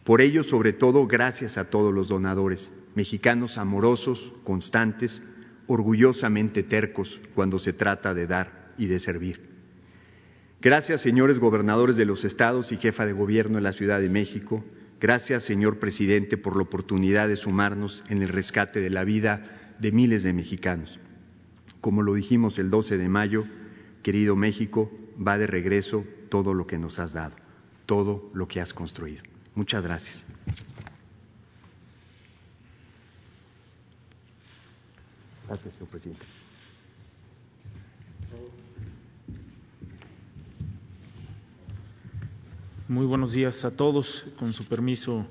Por ello, sobre todo, gracias a todos los donadores, mexicanos amorosos, constantes, orgullosamente tercos cuando se trata de dar y de servir. Gracias, señores gobernadores de los estados y jefa de gobierno de la Ciudad de México. Gracias, señor presidente, por la oportunidad de sumarnos en el rescate de la vida de miles de mexicanos. Como lo dijimos el 12 de mayo, Querido México, va de regreso todo lo que nos has dado, todo lo que has construido. Muchas gracias. Gracias, señor presidente. Muy buenos días a todos. Con su permiso,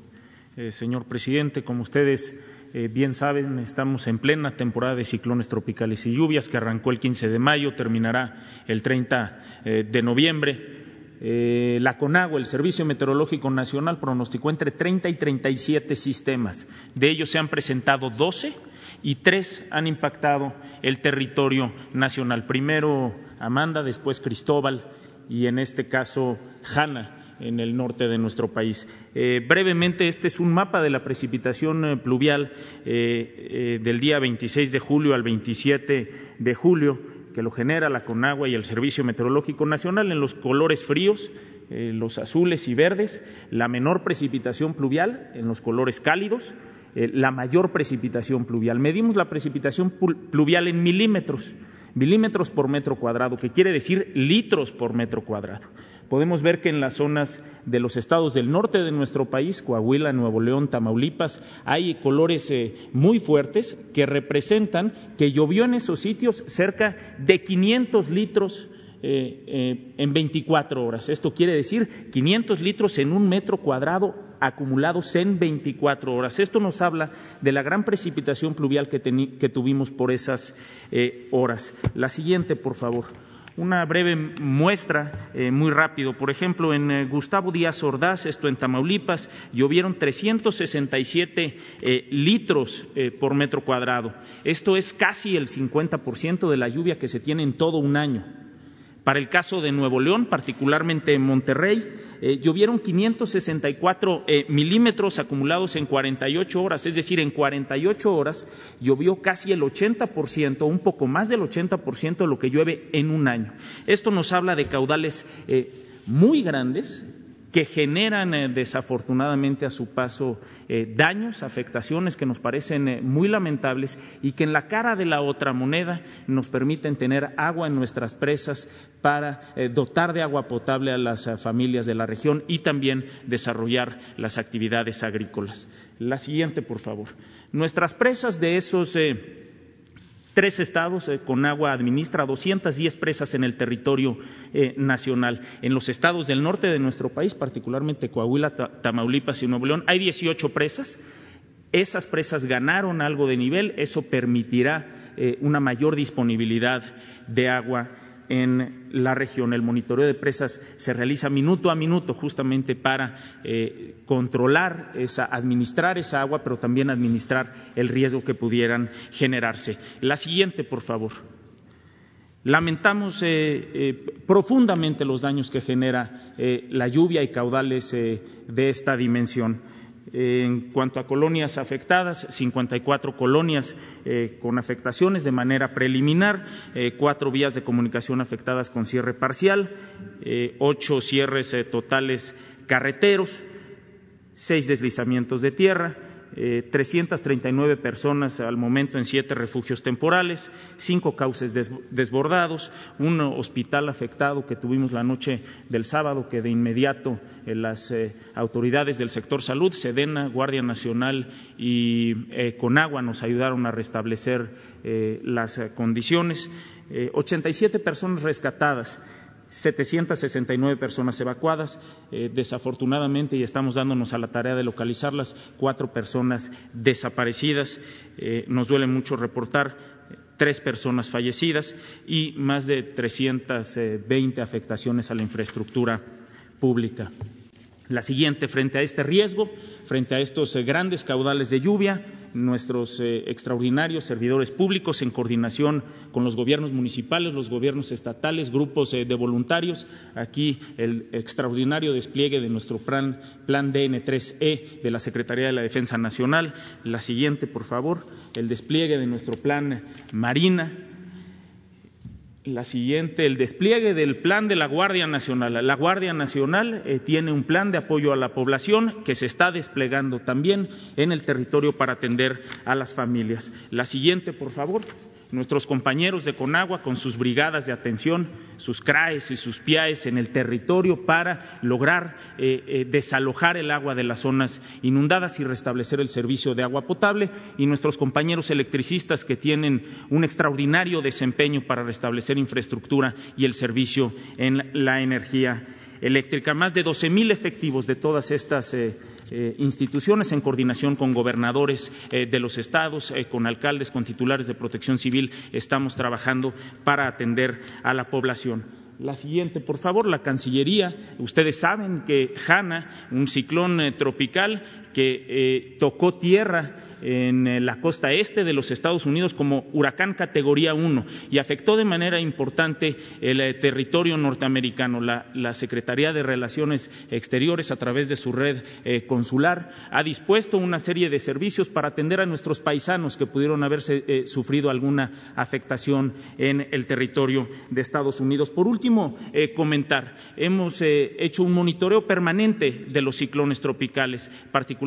eh, señor presidente, como ustedes eh, bien saben, estamos en plena temporada de ciclones tropicales y lluvias que arrancó el 15 de mayo, terminará el 30 eh, de noviembre. Eh, la CONAGUA, el Servicio Meteorológico Nacional, pronosticó entre 30 y 37 sistemas. De ellos se han presentado 12 y tres han impactado el territorio nacional. Primero Amanda, después Cristóbal y en este caso Hanna en el norte de nuestro país. Eh, brevemente, este es un mapa de la precipitación eh, pluvial del día 26 de julio al 27 de julio, que lo genera la Conagua y el Servicio Meteorológico Nacional en los colores fríos, los azules y verdes, la menor precipitación pluvial en los colores cálidos, la mayor precipitación pluvial. Medimos la precipitación pluvial en milímetros, milímetros por metro cuadrado, que quiere decir litros por metro cuadrado. Podemos ver que en las zonas de los estados del norte de nuestro país, Coahuila, Nuevo León, Tamaulipas, hay colores eh, muy fuertes que representan que llovió en esos sitios cerca de 500 litros eh, eh, en 24 horas. Esto quiere decir 500 litros en un metro cuadrado acumulados en 24 horas. Esto nos habla de la gran precipitación pluvial que, tuvimos por esas horas. La siguiente, por favor. Una breve muestra, eh, muy rápido. Por ejemplo, en eh, Gustavo Díaz Ordaz, esto en Tamaulipas, llovieron 367 eh, litros por metro cuadrado. Esto es casi el 50% de la lluvia que se tiene en todo un año. Para el caso de Nuevo León, particularmente en Monterrey, eh, llovieron 564 eh, milímetros acumulados en 48 horas, es decir, en 48 horas llovió casi el 80%, un poco más del 80% de lo que llueve en un año. Esto nos habla de caudales eh, muy grandes que generan eh, desafortunadamente a su paso eh, daños, afectaciones que nos parecen eh, muy lamentables y que en la cara de la otra moneda nos permiten tener agua en nuestras presas para dotar de agua potable a las familias de la región y también desarrollar las actividades agrícolas. La siguiente, por favor. Nuestras presas de esos Tres estados eh, con agua administra 210 presas en el territorio eh, nacional. En los estados del norte de nuestro país, particularmente Coahuila, Tamaulipas y Nuevo León, hay 18 presas. Esas presas ganaron algo de nivel, eso permitirá eh, una mayor disponibilidad de agua en la región. El monitoreo de presas se realiza minuto a minuto justamente para eh, controlar, esa, administrar esa agua, pero también administrar el riesgo que pudieran generarse. La siguiente, por favor. Lamentamos eh, eh, profundamente los daños que genera la lluvia y caudales de esta dimensión. En cuanto a colonias afectadas, 54 colonias eh, con afectaciones de manera preliminar, eh, cuatro vías de comunicación afectadas con cierre parcial, eh, ocho cierres totales carreteros, seis deslizamientos de tierra, eh, 339 personas al momento en siete refugios temporales, cinco cauces desbordados, un hospital afectado que tuvimos la noche del sábado, que de inmediato eh, las eh, autoridades del sector salud, Sedena, Guardia Nacional y eh, Conagua nos ayudaron a restablecer las condiciones. 87 personas rescatadas. 769 personas evacuadas. Eh, desafortunadamente, y estamos dándonos a la tarea de localizarlas, cuatro personas desaparecidas. Eh, nos duele mucho reportar tres personas fallecidas y más de 320 afectaciones a la infraestructura pública. La siguiente, frente a este riesgo, frente a estos eh, grandes caudales de lluvia, nuestros eh, extraordinarios servidores públicos, en coordinación con los gobiernos municipales, los gobiernos estatales, grupos eh, de voluntarios, aquí el extraordinario despliegue de nuestro plan, plan DN3E de la Secretaría de la Defensa Nacional. La siguiente, por favor, el despliegue de nuestro plan Marina la siguiente, el despliegue del plan de la Guardia Nacional. La Guardia Nacional eh, tiene un plan de apoyo a la población que se está desplegando también en el territorio para atender a las familias. La siguiente, por favor nuestros compañeros de Conagua con sus brigadas de atención, sus CRAES y sus PIAES en el territorio para lograr eh, eh, desalojar el agua de las zonas inundadas y restablecer el servicio de agua potable. Y nuestros compañeros electricistas que tienen un extraordinario desempeño para restablecer infraestructura y el servicio en la energía eléctrica. Más de 12 mil efectivos de todas estas eh, eh, instituciones en coordinación con gobernadores eh, de los estados, con alcaldes, con titulares de protección civil, estamos trabajando para atender a la población. La siguiente, por favor, la Cancillería. Ustedes saben que Hanna, un ciclón tropical que tocó tierra en eh, la costa este de los Estados Unidos como huracán categoría 1 y afectó de manera importante el eh, territorio norteamericano. La, Secretaría de Relaciones Exteriores, a través de su red eh, consular, ha dispuesto una serie de servicios para atender a nuestros paisanos que pudieron haberse sufrido alguna afectación en el territorio de Estados Unidos. Por último, comentar, hemos hecho un monitoreo permanente de los ciclones tropicales, particularmente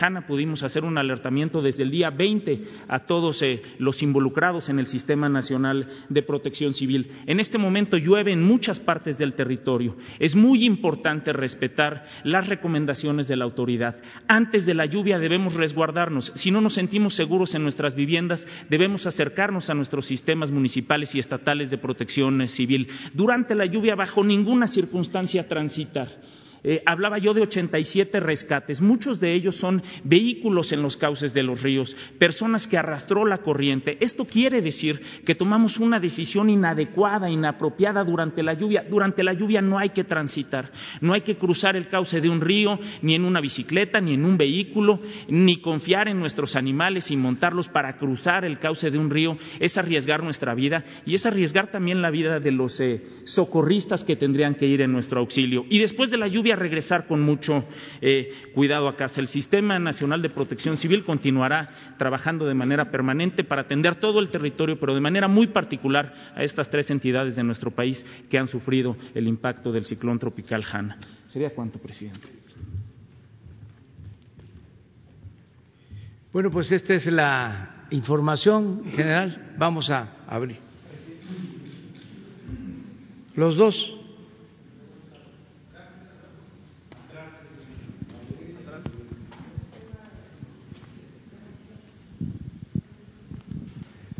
Hanna, pudimos hacer un alertamiento desde el día 20 a todos eh, los involucrados en el Sistema Nacional de Protección Civil. En este momento llueve en muchas partes del territorio. Es muy importante respetar las recomendaciones de la autoridad. Antes de la lluvia debemos resguardarnos. Si no nos sentimos seguros en nuestras viviendas, debemos acercarnos a nuestros sistemas municipales y estatales de protección civil. Durante la lluvia, bajo ninguna circunstancia transitar. Eh, hablaba yo de 87 rescates. Muchos de ellos son vehículos en los cauces de los ríos, personas que arrastró la corriente. Esto quiere decir que tomamos una decisión inadecuada, inapropiada durante la lluvia. Durante la lluvia no hay que transitar, no hay que cruzar el cauce de un río, ni en una bicicleta, ni en un vehículo, ni confiar en nuestros animales y montarlos para cruzar el cauce de un río. Es arriesgar nuestra vida y es arriesgar también la vida de los eh, socorristas que tendrían que ir en nuestro auxilio. Y después de la lluvia, a regresar con mucho eh, cuidado a casa. El Sistema Nacional de Protección Civil continuará trabajando de manera permanente para atender todo el territorio, pero de manera muy particular a estas tres entidades de nuestro país que han sufrido el impacto del ciclón tropical Hanna. ¿Sería cuánto, presidente? Bueno, pues esta es la información general. Vamos a abrir. Los dos.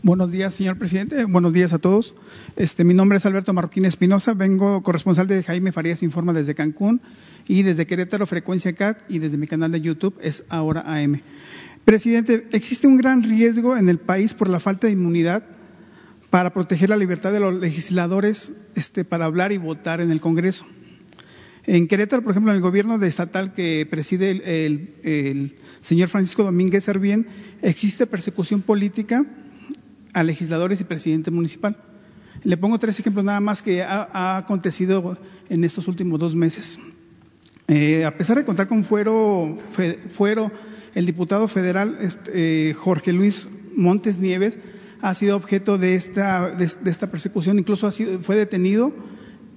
Buenos días, señor presidente. Buenos días a todos. Este, mi nombre es Alberto Marroquín Espinosa. Vengo corresponsal de Jaime Farías Informa desde Cancún y desde Querétaro Frecuencia CAT y desde mi canal de YouTube es Ahora AM. Presidente, existe un gran riesgo en el país por la falta de inmunidad para proteger la libertad de los legisladores este, para hablar y votar en el Congreso. En Querétaro, por ejemplo, en el gobierno de estatal que preside el, señor Francisco Domínguez Servién, existe persecución política a legisladores y presidente municipal. Le pongo tres ejemplos nada más que ha, acontecido en estos últimos dos meses. Eh, a pesar de contar con fuero, fuero el diputado federal este, eh, Jorge Luis Montes Nieves ha sido objeto de esta, de, esta persecución, incluso ha sido, fue detenido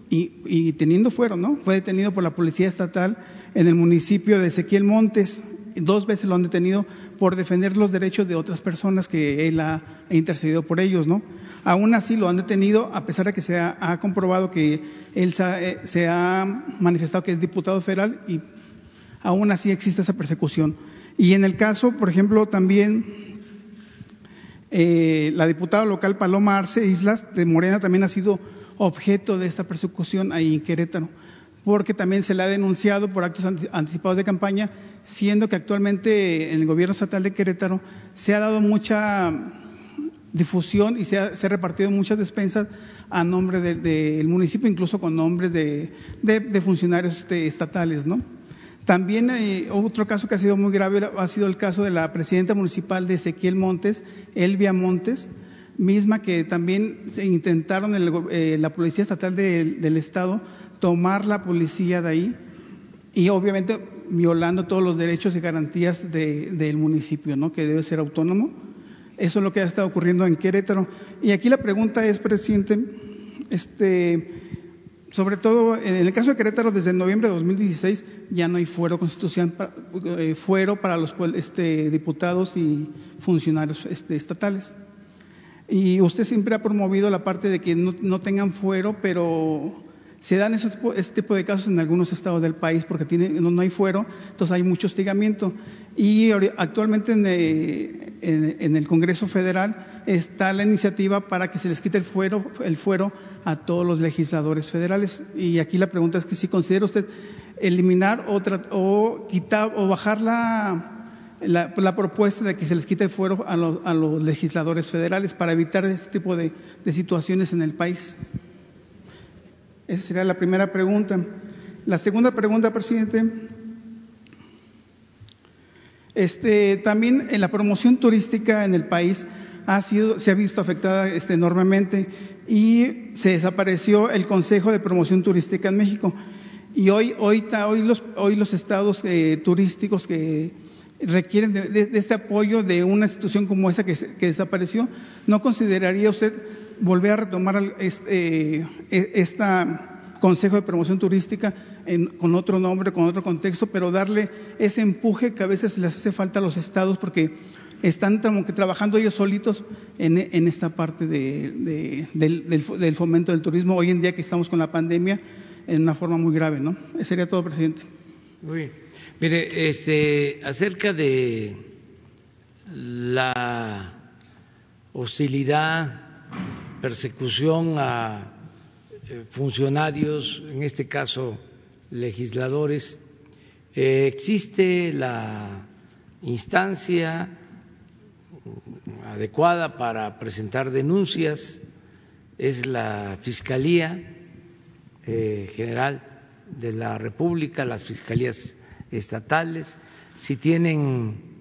y, teniendo fuero, ¿no? Fue detenido por la Policía Estatal en el municipio de Ezequiel Montes. Dos veces lo han detenido por defender los derechos de otras personas que él ha, intercedido por ellos, ¿no? Aún así lo han detenido, a pesar de que se ha, comprobado que él eh, se ha, manifestado que es diputado federal y aún así existe esa persecución. Y en el caso, por ejemplo, también eh, la diputada local Paloma Arce Islas de Morena también ha sido objeto de esta persecución ahí en Querétaro, porque también se le ha denunciado por actos anticipados de campaña, siendo que actualmente en el gobierno estatal de Querétaro se ha dado mucha difusión y se ha, repartido muchas despensas a nombre del municipio, incluso con nombres de, funcionarios este, estatales. También hay otro caso que ha sido muy grave ha sido el caso de la presidenta municipal de Ezequiel Montes, Elvia Montes, misma que también se intentaron eh, la policía estatal del estado tomar la policía de ahí y obviamente violando todos los derechos y garantías del municipio, ¿no? que debe ser autónomo. Eso es lo que ha estado ocurriendo en Querétaro. Y aquí la pregunta es, presidente, este, sobre todo en el caso de Querétaro, desde noviembre de 2016 ya no hay fuero constitucional, eh, fuero para los este, diputados y funcionarios este, estatales. Y usted siempre ha promovido la parte de que no, tengan fuero, pero se dan esos, este tipo de casos en algunos estados del país porque tiene, no, hay fuero, entonces hay mucho hostigamiento. Y actualmente en, eh, en, el Congreso Federal está la iniciativa para que se les quite el fuero, el fuero a todos los legisladores federales. Y aquí la pregunta es que si considera usted eliminar o, quitar o bajar la, la, propuesta de que se les quite el fuero a, los legisladores federales para evitar este tipo de, situaciones en el país. Esa sería la primera pregunta. La segunda pregunta, presidente. Este, también la promoción turística en el país ha sido, se ha visto afectada este, enormemente y se desapareció el Consejo de Promoción Turística en México. Y hoy, hoy los estados eh, turísticos que requieren de, este apoyo de una institución como esa que, desapareció, ¿no consideraría usted volver a retomar este, e, Consejo de Promoción Turística con otro nombre, con otro contexto, pero darle ese empuje que a veces les hace falta a los estados porque están como que trabajando ellos solitos en, esta parte del, del, fomento del turismo hoy en día que estamos con la pandemia en una forma muy grave, ¿no? Eso sería todo, presidente. Muy bien. Mire, este, acerca de la hostilidad, persecución a eh, funcionarios, en este caso legisladores, eh, existe la instancia adecuada para presentar denuncias es la Fiscalía eh, General de la República, las fiscalías estatales, si tienen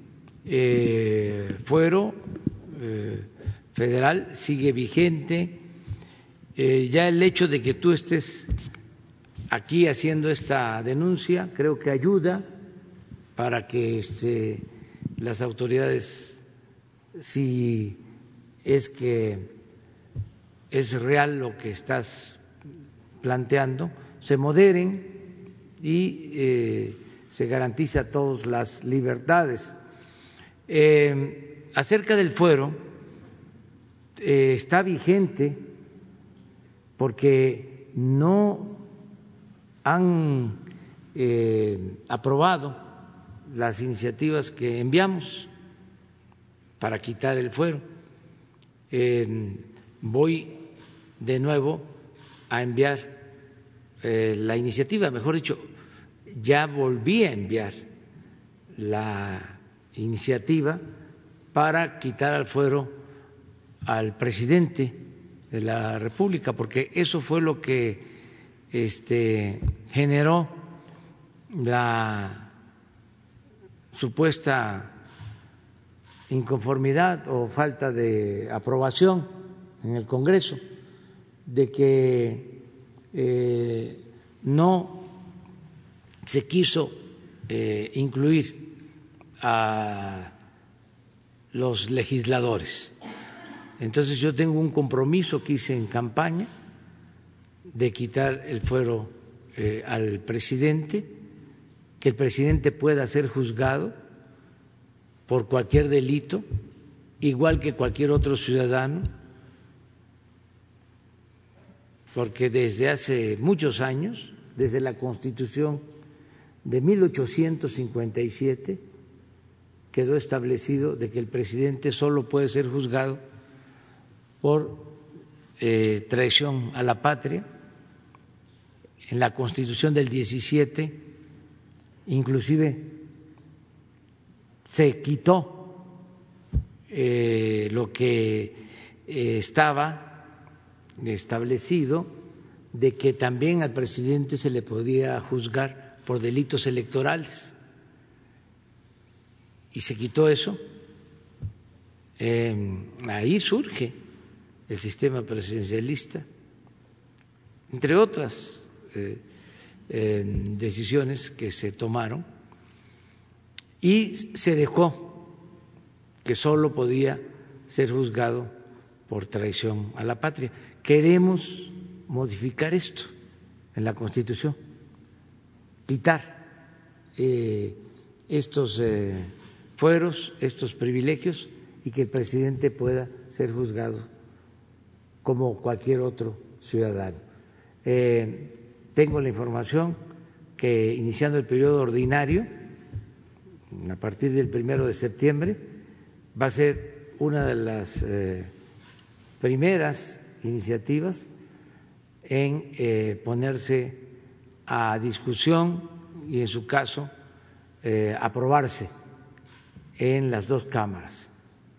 fuero federal, sigue vigente. ya el hecho de que tú estés aquí haciendo esta denuncia creo que ayuda para que este, las autoridades si es que es real lo que estás planteando, se moderen y eh, se a todos las libertades. Eh, acerca del fuero, eh, está vigente porque no han aprobado las iniciativas que enviamos para quitar el fuero. voy de nuevo a enviar eh, la iniciativa, mejor dicho, ya volví a enviar la iniciativa para quitar al fuero al presidente de la República, porque eso fue lo que este, generó la supuesta inconformidad o falta de aprobación en el Congreso de que eh, no se quiso eh, incluir a los legisladores. Entonces yo tengo un compromiso que hice en campaña de quitar el fuero eh, al presidente, que el presidente pueda ser juzgado por cualquier delito, igual que cualquier otro ciudadano, porque desde hace muchos años, desde la Constitución de 1857, quedó establecido de que el presidente solo puede ser juzgado por eh, traición a la patria. En la Constitución del 17, inclusive se quitó eh, lo que eh, estaba establecido de que también al presidente se le podía juzgar por delitos electorales y se quitó eso, em, ahí surge el sistema presidencialista, entre otras eh, decisiones que se tomaron, y se dejó que solo podía ser juzgado por traición a la patria. Queremos modificar esto en la Constitución, quitar eh, estos eh, fueros, estos privilegios y que el presidente pueda ser juzgado como cualquier otro ciudadano. Eh, tengo la información que iniciando el periodo ordinario, a partir del primero de septiembre, va a ser una de las eh, primeras iniciativas en eh, ponerse a discusión y, en su caso, aprobarse en las dos cámaras,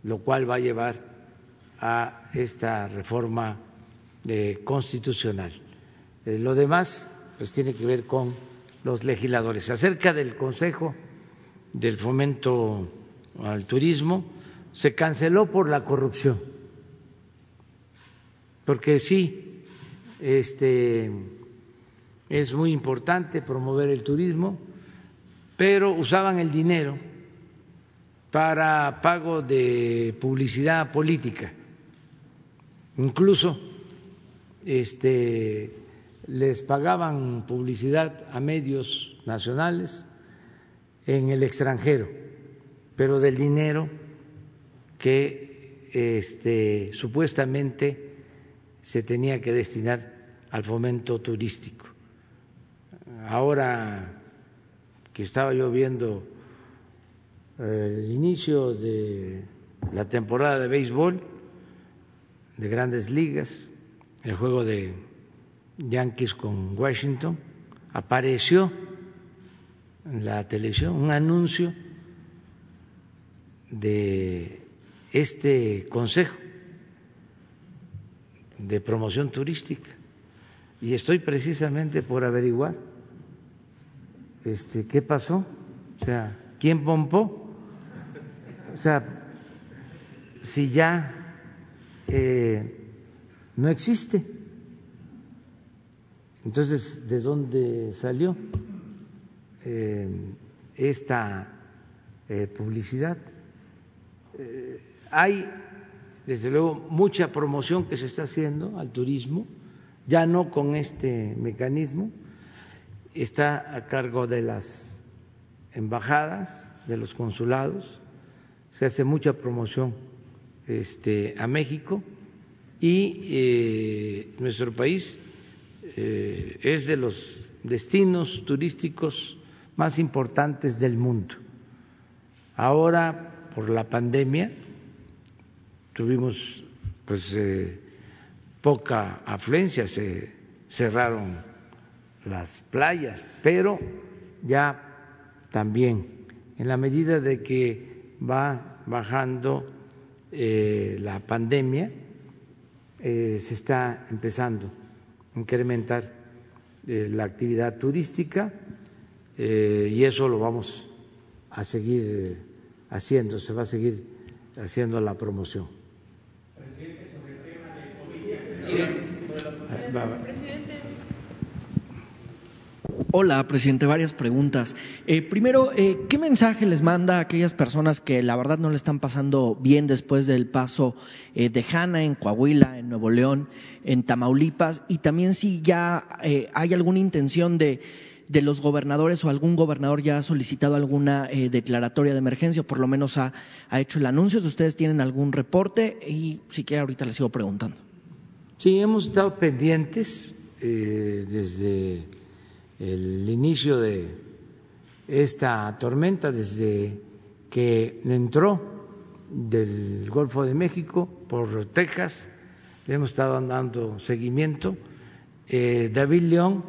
lo cual va a llevar a esta reforma eh, constitucional. Eh, lo demás pues tiene que ver con los legisladores. Acerca del Consejo del Fomento al Turismo, se canceló por la corrupción, porque sí, este, es muy importante promover el turismo, pero usaban el dinero para pago de publicidad política. Incluso este, les pagaban publicidad a medios nacionales en el extranjero, pero del dinero que este, supuestamente se tenía que destinar al fomento turístico. Ahora que estaba yo viendo el inicio de la temporada de béisbol de grandes ligas, el juego de Yankees con Washington, apareció en la televisión un anuncio de este consejo de promoción turística. Y estoy precisamente por averiguar este qué pasó, o sea, quién pompó o sea, si ya eh, no existe, entonces, ¿de dónde salió eh, esta eh, publicidad? hay, desde luego, mucha promoción que se está haciendo al turismo, ya no con este mecanismo, está a cargo de las embajadas, de los consulados, se hace mucha promoción este, a México y eh, nuestro país eh, es de los destinos turísticos más importantes del mundo. Ahora, por la pandemia, tuvimos pues eh, poca afluencia, se cerraron las playas, pero ya también en la medida de que va bajando eh, la pandemia, se está empezando a incrementar la actividad turística y eso lo vamos a seguir haciendo, se va a seguir haciendo la promoción. Presidente, sobre el tema de Hola, presidente, varias preguntas. Eh, primero, eh, ¿qué mensaje les manda a aquellas personas que la verdad no le están pasando bien después del paso eh, de Hanna en Coahuila, en Nuevo León, en Tamaulipas? Y también si ya hay alguna intención de, los gobernadores o algún gobernador ya ha solicitado alguna declaratoria de emergencia o por lo menos ha, ha hecho el anuncio. Si ustedes tienen algún reporte y si quiere ahorita les sigo preguntando. Sí, hemos estado pendientes desde el inicio de esta tormenta desde que entró del Golfo de México por Texas, le hemos estado dando seguimiento. Eh, David León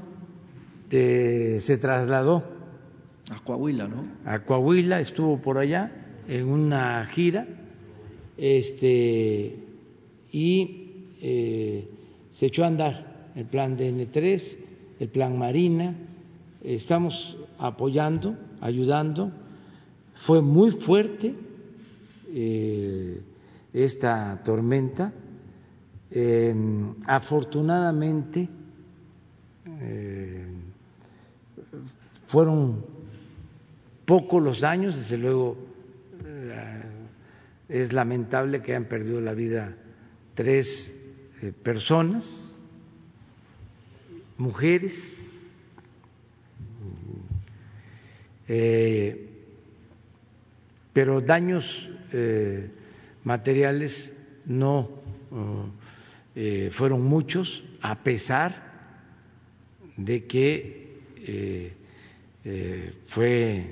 eh, se trasladó a Coahuila, ¿no? A Coahuila, estuvo por allá en una gira, este, y eh, se echó a andar el plan de N3 el plan Marina, estamos apoyando, ayudando. Fue muy fuerte eh, esta tormenta. Em, afortunadamente eh, fueron pocos los daños, desde luego eh, es lamentable que hayan perdido la vida tres personas mujeres, eh, pero daños eh, materiales no eh, fueron muchos, a pesar de que fue,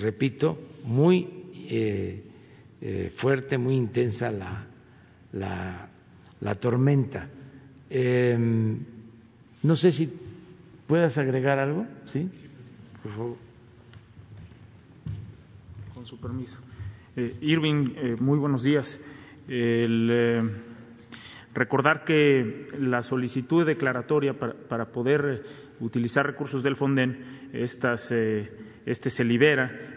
repito, muy fuerte, muy intensa la, la, la tormenta. Em, no sé si puedas agregar algo, ¿sí? Por favor. Con su permiso. Eh, Irving, eh, muy buenos días. Eh, recordar que la solicitud declaratoria para, para poder utilizar recursos del Fonden, estas, este se libera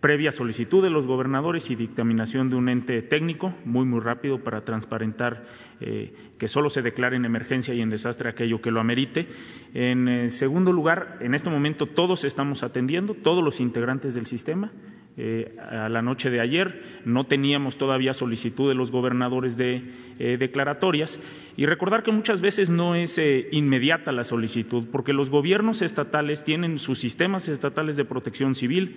previa solicitud de los gobernadores y dictaminación de un ente técnico, muy, muy rápido para transparentar eh, que solo se declare en emergencia y en desastre aquello que lo amerite. En eh, segundo lugar, en este momento todos estamos atendiendo, todos los integrantes del sistema. Eh, a la noche de ayer no teníamos todavía solicitud de los gobernadores de declaratorias y recordar que muchas veces no es inmediata la solicitud porque los gobiernos estatales tienen sus sistemas estatales de protección civil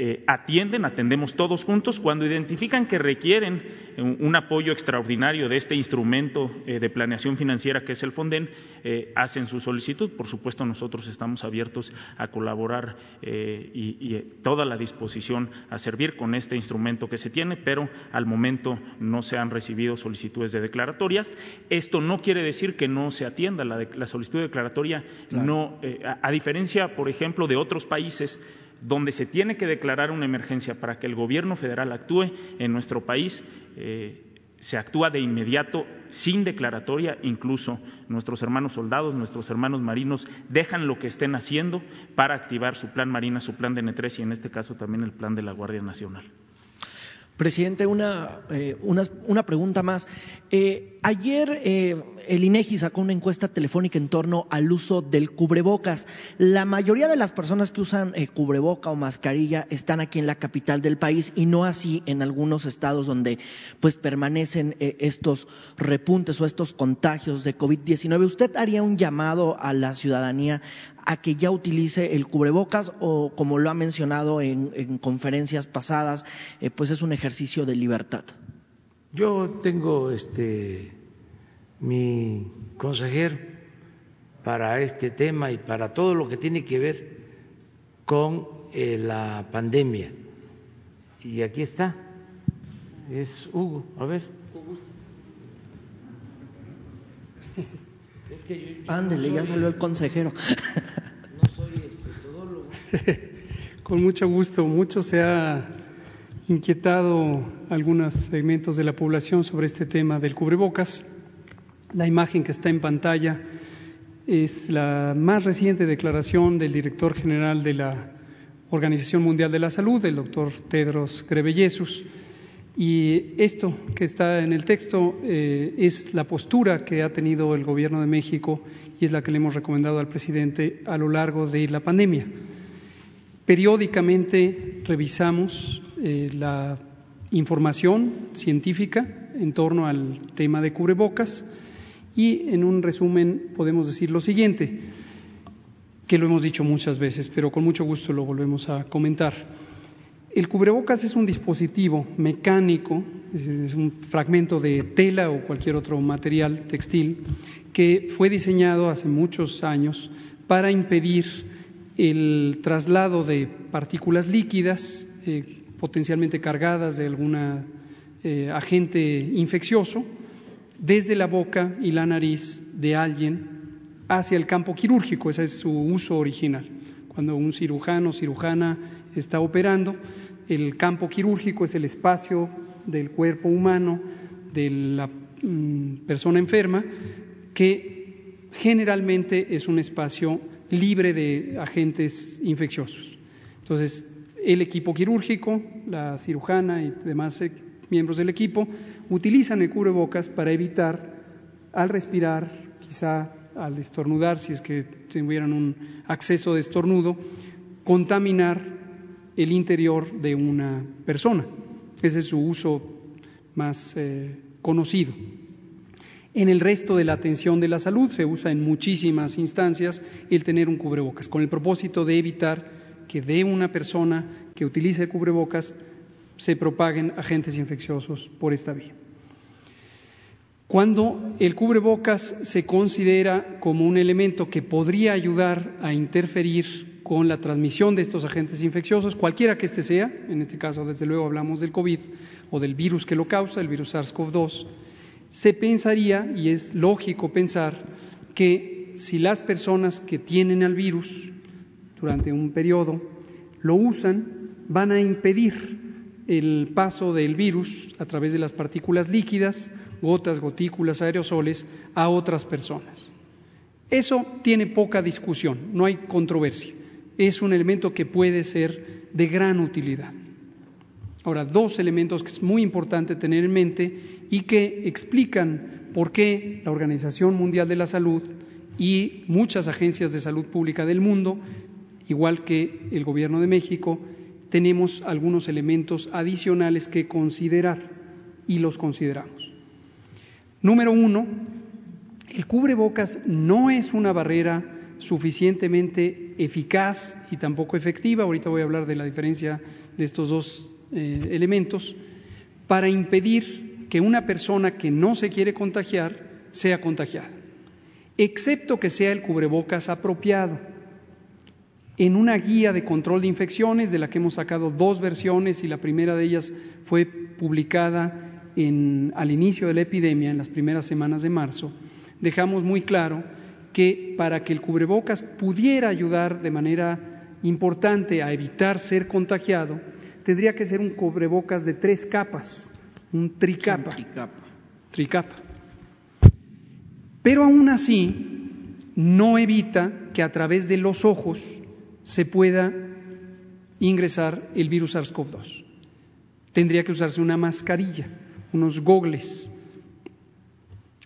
eh, atienden, atendemos todos juntos, cuando identifican que requieren un, apoyo extraordinario de este instrumento eh, de planeación financiera que es el Fonden, eh, hacen su solicitud. Por supuesto, nosotros estamos abiertos a colaborar y, y, toda la disposición a servir con este instrumento que se tiene, pero al momento no se han recibido solicitudes de declaratorias. Esto no quiere decir que no se atienda la, solicitud declaratoria, no, a diferencia, por ejemplo, de otros países donde se tiene que declarar una emergencia para que el gobierno federal actúe en nuestro país, eh, se actúa de inmediato sin declaratoria, incluso nuestros hermanos soldados, nuestros hermanos marinos dejan lo que estén haciendo para activar su plan Marina, su plan de N3 y en este caso también el plan de la Guardia Nacional. Presidente, una, eh, una, pregunta más. Eh, ayer eh, el INEGI sacó una encuesta telefónica en torno al uso del cubrebocas. La mayoría de las personas que usan cubreboca o mascarilla están aquí en la capital del país y no así en algunos estados donde pues permanecen estos repuntes o estos contagios de COVID-19. ¿Usted haría un llamado a la ciudadanía a que ya utilice el cubrebocas o, como lo ha mencionado en, conferencias pasadas, eh, pues es un ejercicio de libertad. Yo tengo este mi consejero para este tema y para todo lo que tiene que ver con eh, la pandemia. Y aquí está, es Hugo, a ver. Ándele, ya salió el consejero. No soy este, todólogo. Con mucho gusto, mucho se ha inquietado algunos segmentos de la población sobre este tema del cubrebocas. La imagen que está en pantalla es la más reciente declaración del director general de la Organización Mundial de la Salud, el doctor Tedros Ghebreyesus. Y esto que está en el texto eh, es la postura que ha tenido el Gobierno de México y es la que le hemos recomendado al presidente a lo largo de la pandemia. Periódicamente revisamos eh, la información científica en torno al tema de cubrebocas y en un resumen podemos decir lo siguiente, que lo hemos dicho muchas veces, pero con mucho gusto lo volvemos a comentar. El cubrebocas es un dispositivo mecánico, es un fragmento de tela o cualquier otro material textil que fue diseñado hace muchos años para impedir el traslado de partículas líquidas eh, potencialmente cargadas de algún eh, agente infeccioso desde la boca y la nariz de alguien hacia el campo quirúrgico, ese es su uso original. Cuando un cirujano o cirujana está operando, el campo quirúrgico es el espacio del cuerpo humano de la mm, persona enferma que generalmente es un espacio libre de agentes infecciosos. Entonces, el equipo quirúrgico, la cirujana y demás eh, miembros del equipo utilizan el cubrebocas para evitar al respirar, quizá al estornudar, si es que tuvieran un acceso de estornudo, contaminar el interior de una persona. Ese es su uso más eh, conocido. En el resto de la atención de la salud se usa en muchísimas instancias el tener un cubrebocas, con el propósito de evitar que de una persona que utilice el cubrebocas se propaguen agentes infecciosos por esta vía. Cuando el cubrebocas se considera como un elemento que podría ayudar a interferir con la transmisión de estos agentes infecciosos, cualquiera que éste sea, en este caso desde luego hablamos del COVID o del virus que lo causa, el virus SARS-CoV-2, se pensaría, y es lógico pensar, que si las personas que tienen al virus durante un periodo lo usan, van a impedir el paso del virus a través de las partículas líquidas, gotas, gotículas, aerosoles, a otras personas. Eso tiene poca discusión, no hay controversia. Es un elemento que puede ser de gran utilidad. Ahora, dos elementos que es muy importante tener en mente y que explican por qué la Organización Mundial de la Salud y muchas agencias de salud pública del mundo, igual que el Gobierno de México, tenemos algunos elementos adicionales que considerar y los consideramos. Número uno, el cubrebocas no es una barrera suficientemente eficaz y tampoco efectiva, ahorita voy a hablar de la diferencia de estos dos eh, elementos, para impedir que una persona que no se quiere contagiar sea contagiada, excepto que sea el cubrebocas apropiado. En una guía de control de infecciones de la que hemos sacado dos versiones y la primera de ellas fue publicada al inicio de la epidemia, en las primeras semanas de marzo, dejamos muy claro que para que el cubrebocas pudiera ayudar de manera importante a evitar ser contagiado, tendría que ser un cubrebocas de tres capas, un tricapa. tricapa. Pero aún así, no evita que a través de los ojos se pueda ingresar el virus SARS-CoV-2. Tendría que usarse una mascarilla, unos gogles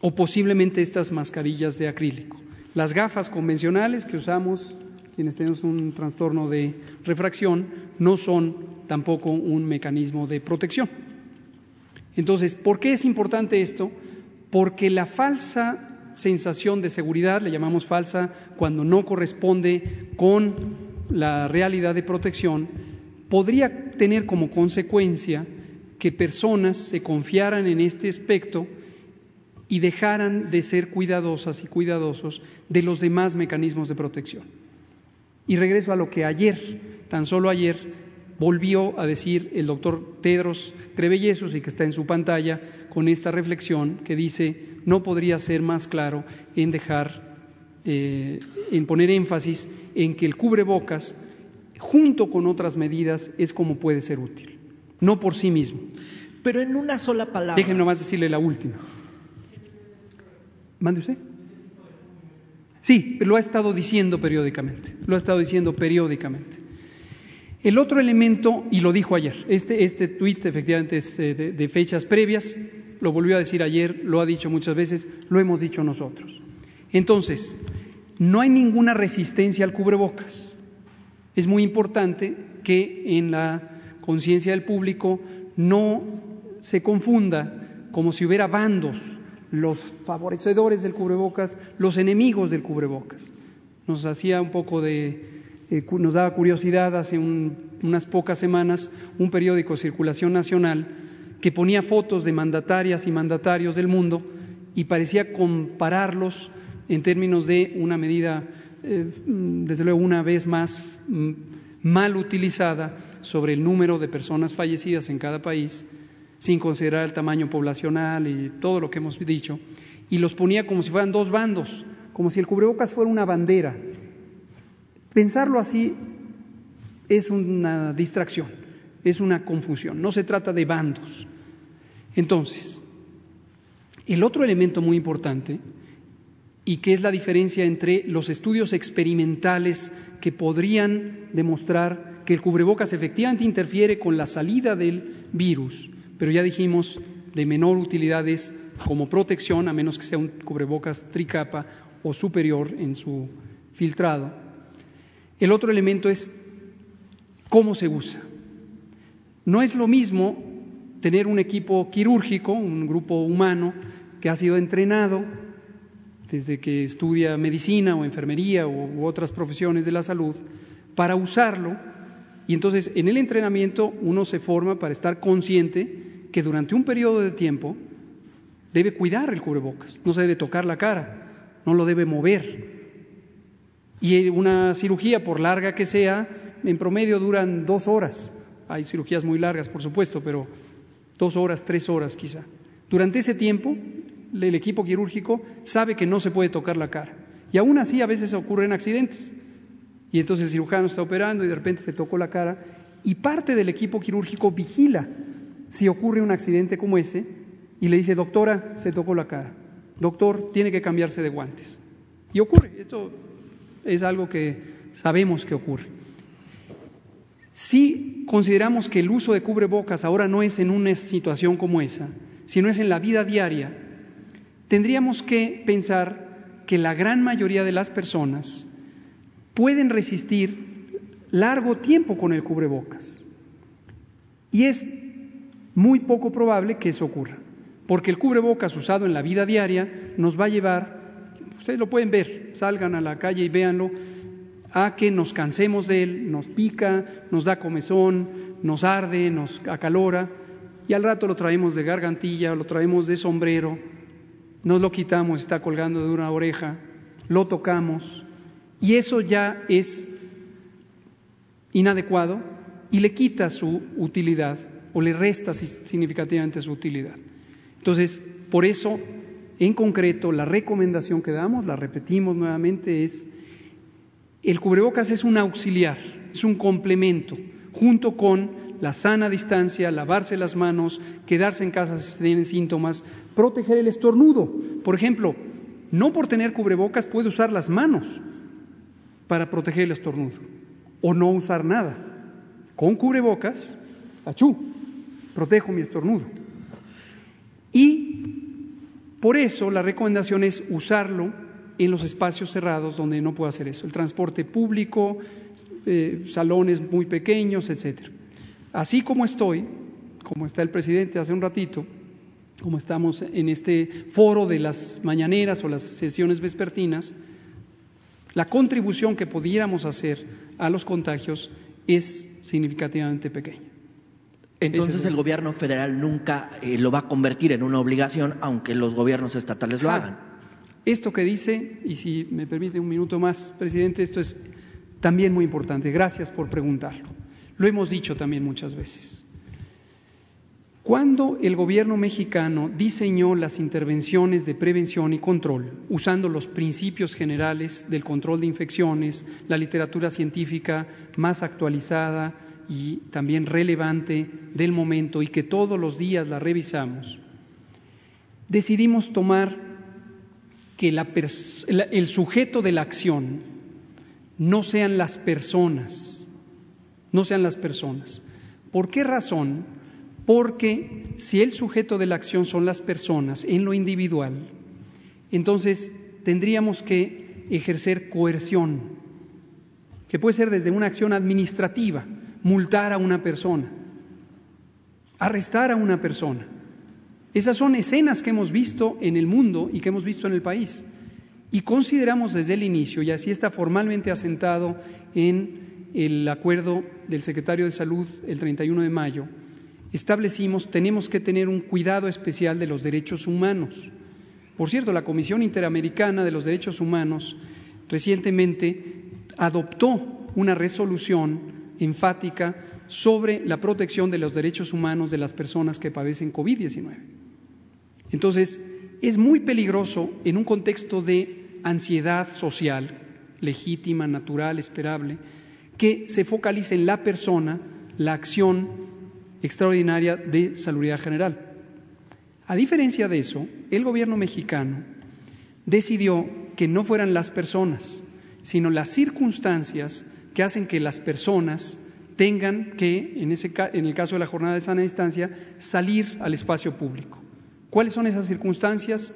o posiblemente estas mascarillas de acrílico. Las gafas convencionales que usamos quienes tenemos un trastorno de refracción no son tampoco un mecanismo de protección. Entonces, ¿por qué es importante esto? Porque la falsa sensación de seguridad, le llamamos falsa cuando no corresponde con la realidad de protección, podría tener como consecuencia que personas se confiaran en este aspecto y dejaran de ser cuidadosas y cuidadosos de los demás mecanismos de protección. Y regreso a lo que ayer, tan solo ayer, volvió a decir el doctor Tedros Crevellesus y que está en su pantalla con esta reflexión que dice no podría ser más claro en dejar eh, en poner énfasis en que el cubrebocas, junto con otras medidas, es como puede ser útil, no por sí mismo. Pero en una sola palabra. Déjenme nomás decirle la última. ¿Mande usted? Sí, lo ha estado diciendo periódicamente, lo ha estado diciendo periódicamente. El otro elemento, y lo dijo ayer, este, este tuit efectivamente es eh, de, de fechas previas, lo volvió a decir ayer, lo ha dicho muchas veces, lo hemos dicho nosotros. Entonces, no hay ninguna resistencia al cubrebocas. Es muy importante que en la conciencia del público no se confunda como si hubiera bandos, los favorecedores del cubrebocas, los enemigos del cubrebocas. Nos hacía un poco de eh, nos daba curiosidad hace unas pocas semanas un periódico Circulación Nacional que ponía fotos de mandatarias y mandatarios del mundo y parecía compararlos en términos de una medida, eh, desde luego una vez más mm, mal utilizada sobre el número de personas fallecidas en cada país, sin considerar el tamaño poblacional y todo lo que hemos dicho, y los ponía como si fueran dos bandos, como si el cubrebocas fuera una bandera Pensarlo así es una distracción, es una confusión, no se trata de bandos. Entonces, el otro elemento muy importante, y que es la diferencia entre los estudios experimentales que podrían demostrar que el cubrebocas efectivamente interfiere con la salida del virus, pero ya dijimos de menor utilidad es como protección, a menos que sea un cubrebocas tricapa o superior en su filtrado. El otro elemento es cómo se usa. No es lo mismo tener un equipo quirúrgico, un grupo humano que ha sido entrenado desde que estudia medicina o enfermería u otras profesiones de la salud para usarlo. Y entonces en el entrenamiento uno se forma para estar consciente que durante un periodo de tiempo debe cuidar el cubrebocas, no se debe tocar la cara, no lo debe mover, y una cirugía, por larga que sea, en promedio duran dos horas. Hay cirugías muy largas, por supuesto, pero dos horas, tres horas quizá. Durante ese tiempo, el equipo quirúrgico sabe que no se puede tocar la cara. Y aún así a veces ocurren accidentes. Y entonces el cirujano está operando y de repente se tocó la cara y parte del equipo quirúrgico vigila si ocurre un accidente como ese y le dice, doctora, se tocó la cara. Doctor, tiene que cambiarse de guantes. Y ocurre. Esto es algo que sabemos que ocurre. Si consideramos que el uso de cubrebocas ahora no es en una situación como esa, sino es en la vida diaria, tendríamos que pensar que la gran mayoría de las personas pueden resistir largo tiempo con el cubrebocas. Y es muy poco probable que eso ocurra, porque el cubrebocas usado en la vida diaria nos va a llevar Ustedes lo pueden ver, salgan a la calle y véanlo, a que nos cansemos de él, nos pica, nos da comezón, nos arde, nos acalora, y al rato lo traemos de gargantilla, lo traemos de sombrero, nos lo quitamos, está colgando de una oreja, lo tocamos, y eso ya es inadecuado y le quita su utilidad o le resta significativamente su utilidad. Entonces, por eso en concreto, la recomendación que damos, la repetimos nuevamente, es el cubrebocas es un auxiliar, es un complemento, junto con la sana distancia, lavarse las manos, quedarse en casa si tienen síntomas, proteger el estornudo. Por ejemplo, no por tener cubrebocas puede usar las manos para proteger el estornudo o no usar nada. Con cubrebocas, achú, protejo mi estornudo. Y por eso la recomendación es usarlo en los espacios cerrados donde no puedo hacer eso, el transporte público, eh, salones muy pequeños, etcétera. Así como estoy, como está el presidente hace un ratito, como estamos en este foro de las mañaneras o las sesiones vespertinas, la contribución que pudiéramos hacer a los contagios es significativamente pequeña. Entonces el gobierno federal nunca eh, lo va a convertir en una obligación, aunque los gobiernos estatales lo hagan. Esto que dice, y si me permite un minuto más, presidente, esto es también muy importante. Gracias por preguntarlo. Lo hemos dicho también muchas veces. Cuando el gobierno mexicano diseñó las intervenciones de prevención y control, usando los principios generales del control de infecciones, la literatura científica más actualizada, y también relevante del momento y que todos los días la revisamos, decidimos tomar que el sujeto de la acción no sean las personas, no sean las personas. ¿Por qué razón? Porque si el sujeto de la acción son las personas en lo individual, entonces tendríamos que ejercer coerción, que puede ser desde una acción administrativa, multar a una persona, arrestar a una persona. Esas son escenas que hemos visto en el mundo y que hemos visto en el país. Y consideramos desde el inicio, y así está formalmente asentado en el acuerdo del secretario de Salud el 31 de mayo, establecimos tenemos que tener un cuidado especial de los derechos humanos. Por cierto, la Comisión Interamericana de los Derechos Humanos recientemente adoptó una resolución enfática sobre la protección de los derechos humanos de las personas que padecen COVID-19. Entonces, es muy peligroso en un contexto de ansiedad social, legítima, natural, esperable, que se focalice en la persona la acción extraordinaria de salubridad general. A diferencia de eso, el gobierno mexicano decidió que no fueran las personas, sino las circunstancias que hacen que las personas tengan que, en, ese, en el caso de la jornada de sana distancia, salir al espacio público. ¿Cuáles son esas circunstancias?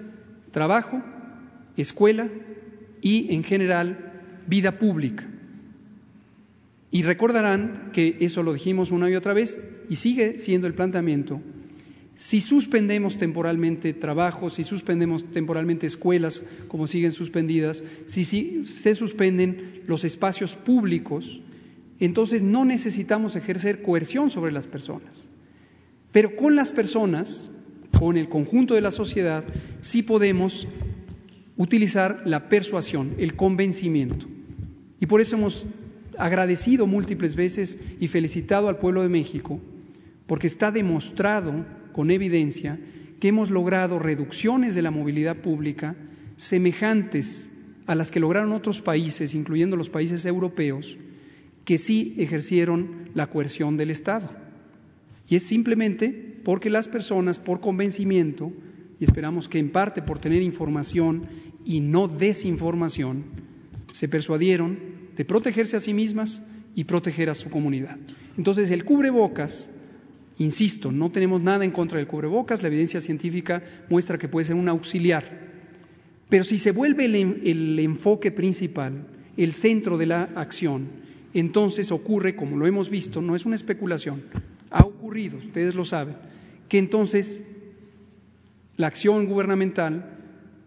Trabajo, escuela y, en general, vida pública. Y recordarán que eso lo dijimos una y otra vez y sigue siendo el planteamiento. Si suspendemos temporalmente trabajos, si suspendemos temporalmente escuelas como siguen suspendidas, si, si se suspenden los espacios públicos, entonces no necesitamos ejercer coerción sobre las personas. Pero con las personas, con el conjunto de la sociedad, sí podemos utilizar la persuasión, el convencimiento. Y por eso hemos agradecido múltiples veces y felicitado al pueblo de México, porque está demostrado con evidencia que hemos logrado reducciones de la movilidad pública semejantes a las que lograron otros países, incluyendo los países europeos, que sí ejercieron la coerción del Estado. Y es simplemente porque las personas, por convencimiento, y esperamos que en parte por tener información y no desinformación, se persuadieron de protegerse a sí mismas y proteger a su comunidad. Entonces, el cubrebocas, insisto, no tenemos nada en contra del cubrebocas, la evidencia científica muestra que puede ser un auxiliar, pero si se vuelve el, enfoque principal, el centro de la acción, entonces ocurre, como lo hemos visto, no es una especulación, ha ocurrido, ustedes lo saben, que entonces la acción gubernamental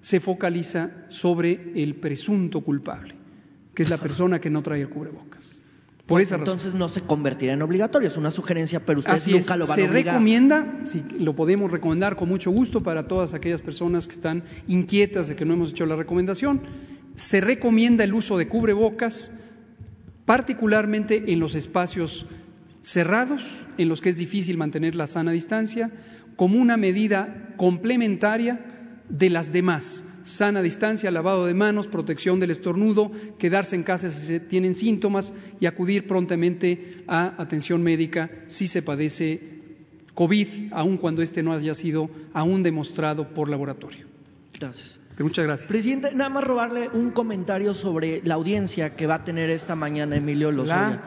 se focaliza sobre el presunto culpable, que es la persona que no trae el cubrebocas. Por esa Entonces no se convertirá en obligatorio, es una sugerencia, pero ustedes nunca lo van se a obligar. Se recomienda, si lo podemos recomendar con mucho gusto para todas aquellas personas que están inquietas de que no hemos hecho la recomendación, se recomienda el uso de cubrebocas, particularmente en los espacios cerrados, en los que es difícil mantener la sana distancia, como una medida complementaria de las demás. Sana distancia, lavado de manos, protección del estornudo, quedarse en casa si se tienen síntomas y acudir prontamente a atención médica si se padece COVID, aun cuando este no haya sido aún demostrado por laboratorio. Gracias. Muchas gracias. Presidente, nada más robarle un comentario sobre la audiencia que va a tener esta mañana Emilio Lozoya.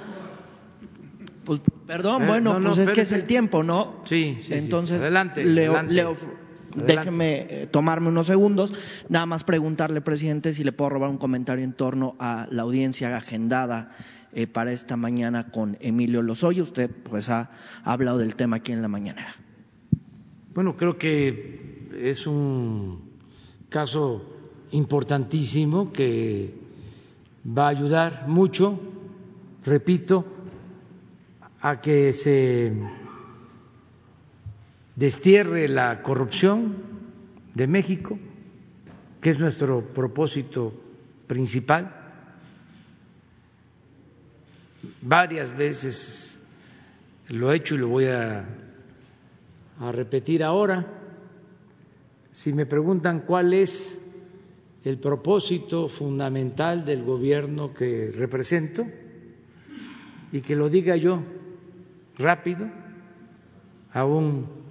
Pues perdón, Eh, bueno, no, no, pues es que es el tiempo, ¿no? Sí, sí, sí. Entonces, Adelante, le- adelante. le Adelante. déjeme eh, tomarme unos segundos, nada más preguntarle, presidente, si le puedo robar un comentario en torno a la audiencia agendada eh, para esta mañana con Emilio Lozoya. Usted, pues, ha, ha hablado del tema aquí en la mañanera. Bueno, creo que es un caso importantísimo que va a ayudar mucho, repito, a que se destierre la corrupción de México, que es nuestro propósito principal. Varias veces lo he hecho y lo voy a, a repetir ahora. Si me preguntan cuál es el propósito fundamental del gobierno que represento, y que lo diga yo rápido, aun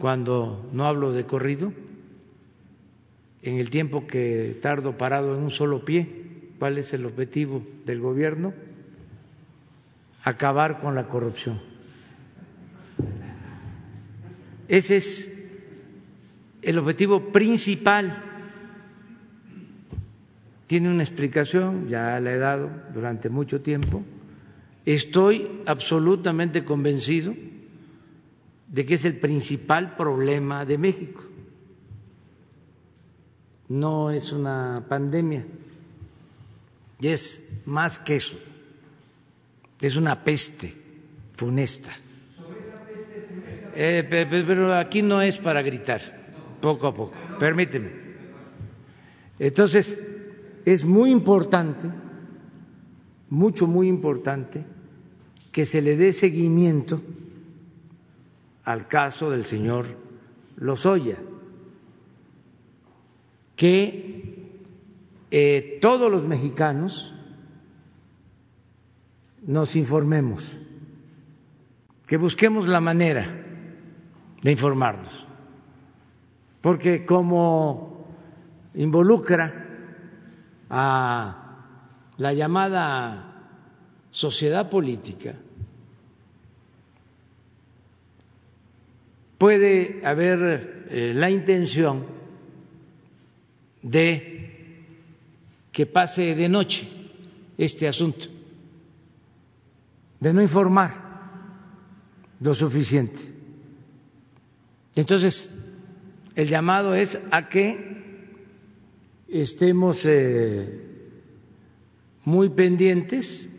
cuando no hablo de corrido, en el tiempo que tardo parado en un solo pie, ¿cuál es el objetivo del gobierno? Acabar con la corrupción. Ese es el objetivo principal. Tiene una explicación, ya la he dado durante mucho tiempo. Estoy absolutamente convencido de que es el principal problema de México. No es una pandemia, y es más que eso, es una peste funesta. Eh, pero aquí no es para gritar, poco a poco, permíteme. Entonces, es muy importante, mucho, muy importante, que se le dé seguimiento al caso del señor Lozoya, que eh, todos los mexicanos nos informemos, que busquemos la manera de informarnos, porque como involucra a la llamada sociedad política, puede haber eh, la intención de que pase de noche este asunto, de no informar lo suficiente. Entonces, el llamado es a que estemos eh, muy pendientes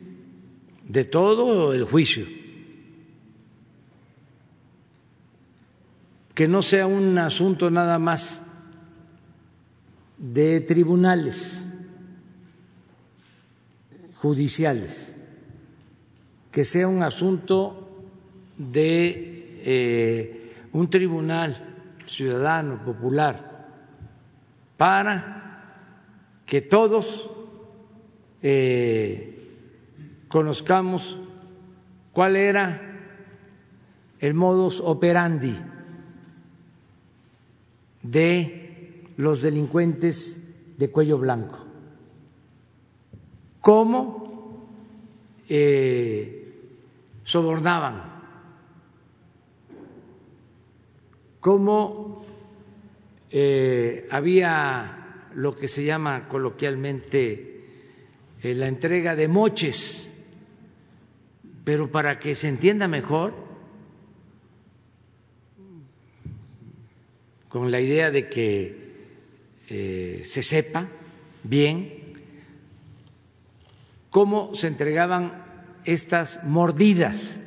de todo el juicio que no sea un asunto nada más de tribunales judiciales, que sea un asunto de eh, un tribunal ciudadano, popular, para que todos eh, conozcamos cuál era el modus operandi de los delincuentes de cuello blanco. ¿Cómo eh, sobornaban? ¿Cómo eh, había lo que se llama coloquialmente eh, la entrega de moches? Pero para que se entienda mejor, con la idea de que eh, se sepa bien cómo se entregaban estas mordidas.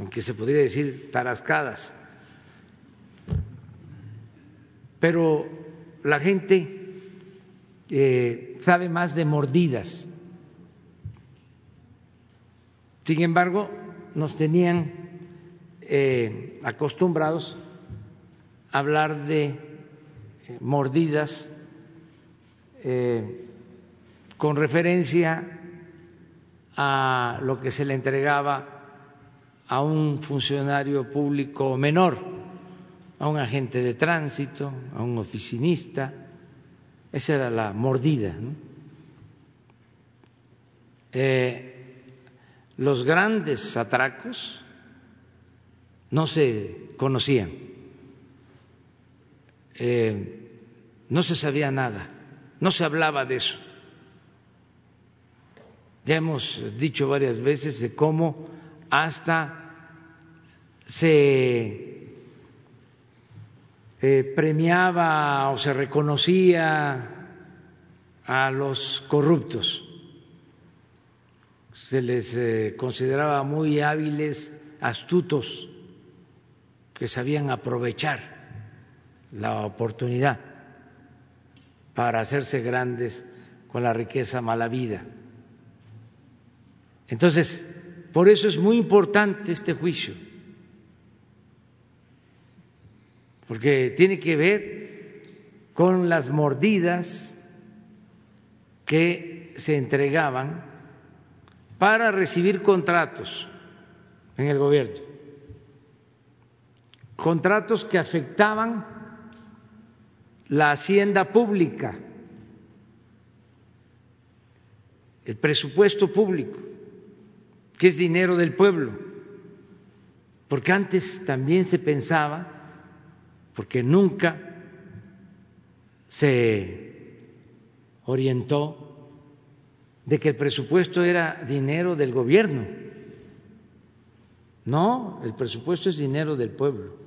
aunque se podría decir tarascadas, pero la gente eh, sabe más de mordidas. Sin embargo, nos tenían eh, acostumbrados a hablar de eh, mordidas eh, con referencia a lo que se le entregaba a un funcionario público menor, a un agente de tránsito, a un oficinista. Esa era la mordida. los grandes atracos no se conocían, eh, no se sabía nada, no se hablaba de eso. Ya hemos dicho varias veces de cómo hasta se eh, premiaba o se reconocía a los corruptos, se les eh, consideraba muy hábiles, astutos que sabían aprovechar la oportunidad para hacerse grandes con la riqueza mala vida. Entonces, por eso es muy importante este juicio, porque tiene que ver con las mordidas que se entregaban para recibir contratos en el gobierno contratos que afectaban la hacienda pública, el presupuesto público, que es dinero del pueblo, porque antes también se pensaba, porque nunca se orientó de que el presupuesto era dinero del gobierno. No, el presupuesto es dinero del pueblo.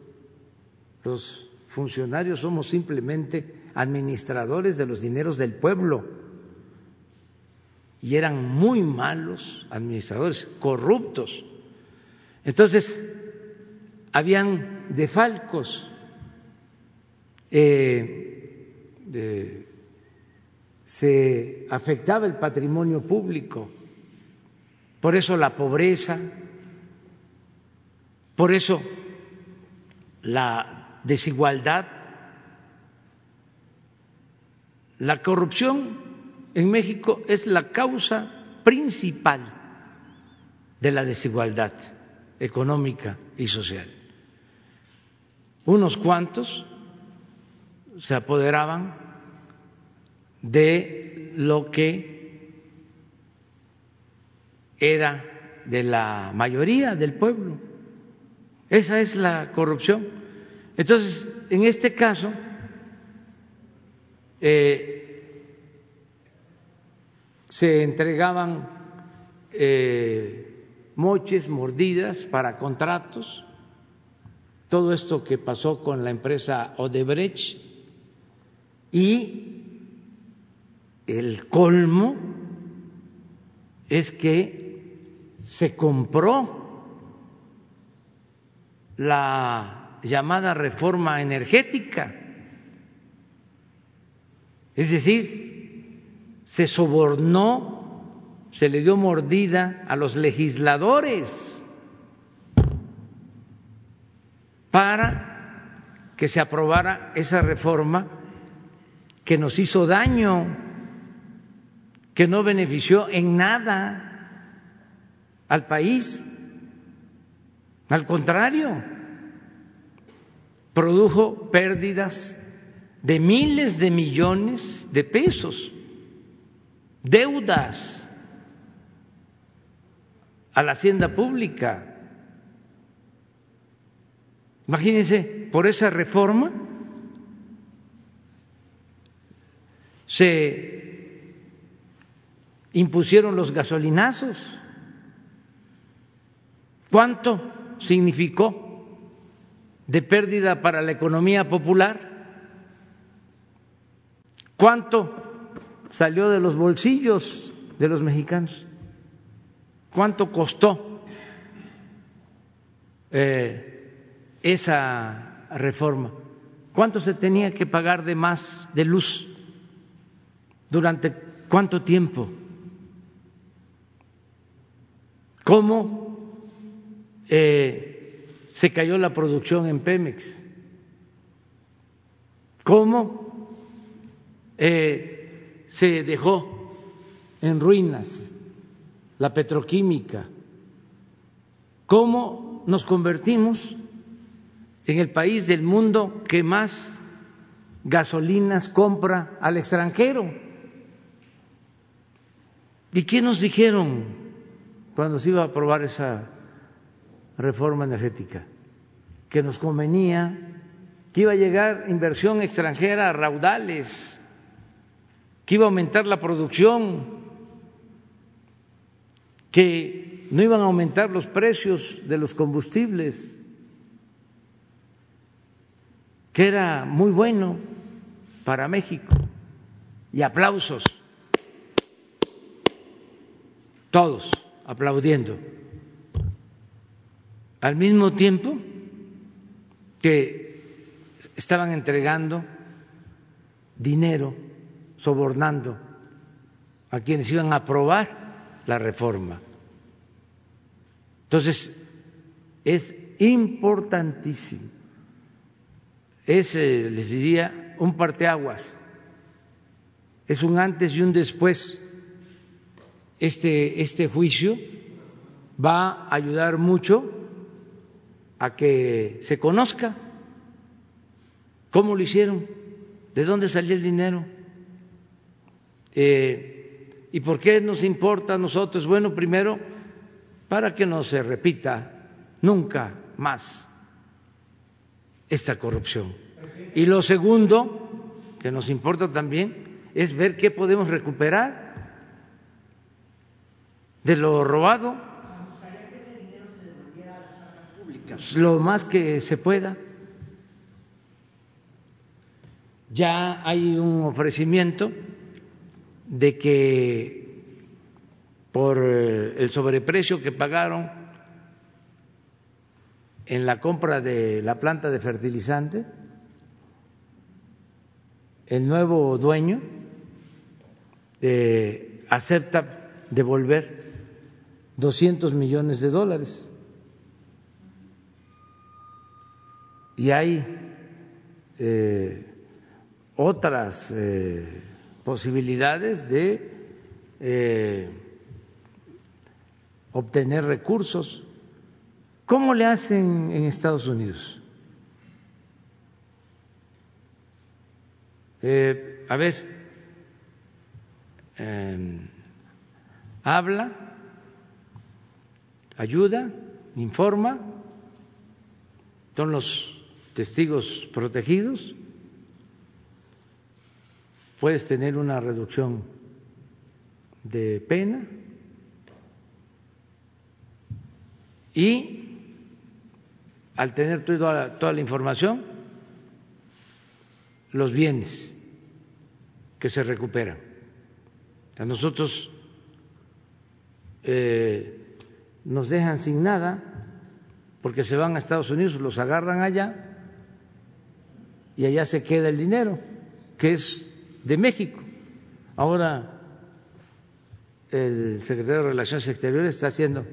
Los funcionarios somos simplemente administradores de los dineros del pueblo. Y eran muy malos administradores, corruptos. Entonces, habían defalcos. Eh, se afectaba el patrimonio público, por eso la pobreza, por eso la desigualdad, la corrupción en México es la causa principal de la desigualdad económica y social. Unos cuantos se apoderaban de lo que era de la mayoría del pueblo. Esa es la corrupción. Entonces, en este caso, eh, se entregaban eh, moches, mordidas para contratos, todo esto que pasó con la empresa Odebrecht y el colmo es que se compró la llamada reforma energética. Es decir, se sobornó, se le dio mordida a los legisladores para que se aprobara esa reforma que nos hizo daño que no benefició en nada al país. Al contrario, produjo pérdidas de miles de millones de pesos, deudas a la hacienda pública. Imagínense, por esa reforma se impusieron los gasolinazos. ¿Cuánto significó de pérdida para la economía popular? ¿Cuánto salió de los bolsillos de los mexicanos? ¿Cuánto costó eh, esa reforma? ¿Cuánto se tenía que pagar de más de luz? ¿Durante cuánto tiempo? cómo eh, se cayó la producción en Pemex, cómo eh, se dejó en ruinas la petroquímica, cómo nos convertimos en el país del mundo que más gasolinas compra al extranjero. ¿Y qué nos dijeron cuando se iba a aprobar esa reforma energética, que nos convenía, que iba a llegar inversión extranjera a raudales, que iba a aumentar la producción, que no iban a aumentar los precios de los combustibles, que era muy bueno para México. Y aplausos, todos aplaudiendo. Al mismo tiempo que estaban entregando dinero, sobornando a quienes iban a aprobar la reforma. Entonces, es importantísimo. Es, les diría, un parteaguas. Es un antes y un después este, este juicio va a ayudar mucho a que se conozca cómo lo hicieron, de dónde salió el dinero. Eh, ¿Y por qué nos importa a nosotros? Bueno, primero, para que no se repita nunca más esta corrupción. Y lo segundo, que nos importa también, es ver qué podemos recuperar de lo robado, lo más que se pueda. Ya hay un ofrecimiento de que por eh, el sobreprecio que pagaron en la compra de la planta de fertilizante, el nuevo dueño eh, acepta devolver 200 millones de dólares. Y hay eh, otras eh, posibilidades de eh, obtener recursos. ¿Cómo le hacen en Estados Unidos? a ver, habla ayuda, informa, son los testigos protegidos, puedes tener una reducción de pena y al tener toda, toda la información, los bienes que se recuperan. A nosotros eh, nos dejan sin nada porque se van a Estados Unidos, los agarran allá y allá se queda el dinero, que es de México. Ahora el secretario de Relaciones Exteriores está haciendo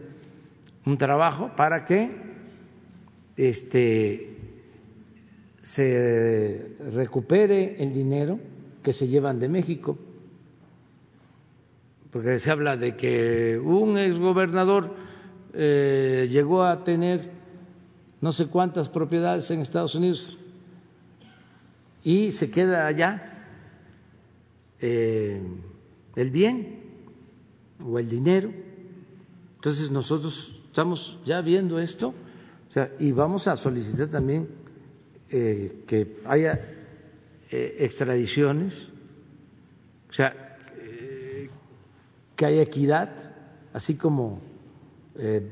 un trabajo para que este se recupere el dinero que se llevan de México, porque se habla de que un exgobernador eh, llegó a tener no sé cuántas propiedades en Estados Unidos y se queda allá eh, el bien o el dinero. Entonces nosotros estamos ya viendo esto y vamos a solicitar también eh, que haya extradiciones, o sea, que haya equidad, así como eh,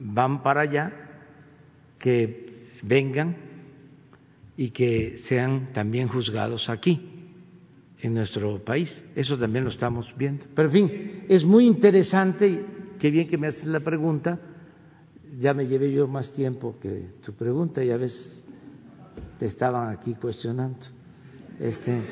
van para allá, que vengan y que sean también juzgados aquí, en nuestro país. Eso también lo estamos viendo. Pero en fin, es muy interesante, qué bien que me haces la pregunta. Ya me llevé yo más tiempo que tu pregunta y a veces te estaban aquí cuestionando. Este,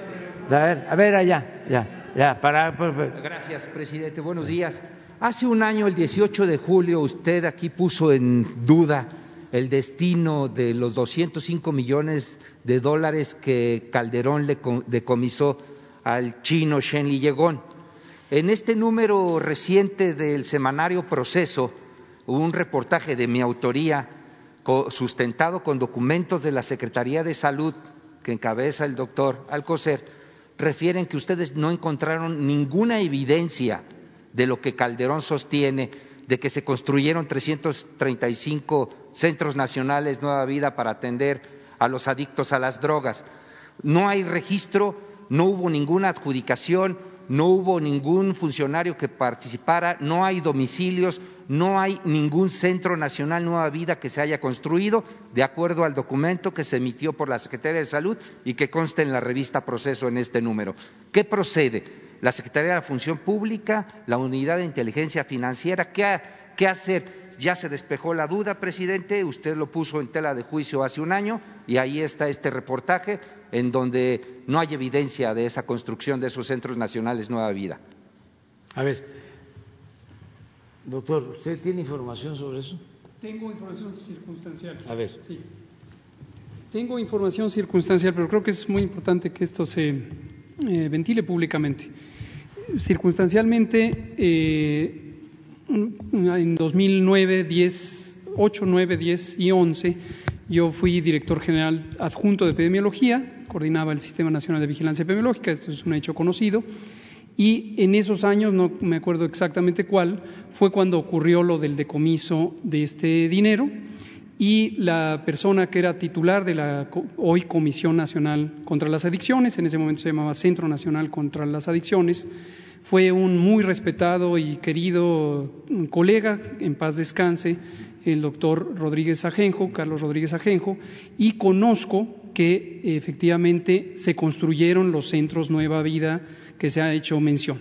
a ver, a ver allá, ya, ya, para. Gracias, presidente. Buenos días. Hace un año, el 18 de julio, usted aquí puso en duda el destino de los 205 millones de dólares que Calderón le decomisó al chino Shen Liyegón. En este número reciente del semanario Proceso, un reportaje de mi autoría sustentado con documentos de la Secretaría de Salud que encabeza el doctor Alcocer, refieren que ustedes no encontraron ninguna evidencia de lo que Calderón sostiene, de que se construyeron 335 centros nacionales Nueva Vida para atender a los adictos a las drogas. No hay registro, no hubo ninguna adjudicación, no hubo ningún funcionario que participara, no hay domicilios, no hay ningún centro nacional Nueva Vida que se haya construido, de acuerdo al documento que se emitió por la Secretaría de Salud y que consta en la revista Proceso en este número. ¿Qué procede? La Secretaría de la Función Pública, la Unidad de Inteligencia Financiera, ¿qué, qué hacer? Ya se despejó la duda, presidente, usted lo puso en tela de juicio hace un año y ahí está este reportaje en donde no hay evidencia de esa construcción de esos centros nacionales Nueva Vida. A ver, doctor, ¿usted tiene información sobre eso? Tengo información circunstancial. A ver. Sí. Tengo información circunstancial, pero creo que es muy importante que esto se eh, ventile públicamente. Circunstancialmente, eh, en 2009, 10 8, 9, 10 y 11 yo fui director general adjunto de epidemiología, coordinaba el Sistema Nacional de Vigilancia Epidemiológica, esto es un hecho conocido, y en esos años, no me acuerdo exactamente cuál, fue cuando ocurrió lo del decomiso de este dinero y la persona que era titular de la hoy Comisión Nacional contra las Adicciones, en ese momento se llamaba Centro Nacional contra las Adicciones, fue un muy respetado y querido colega, en paz descanse, el doctor Rodríguez Ajenjo, Carlos Rodríguez Ajenjo, y conozco que efectivamente se construyeron los centros Nueva Vida que se ha hecho mención.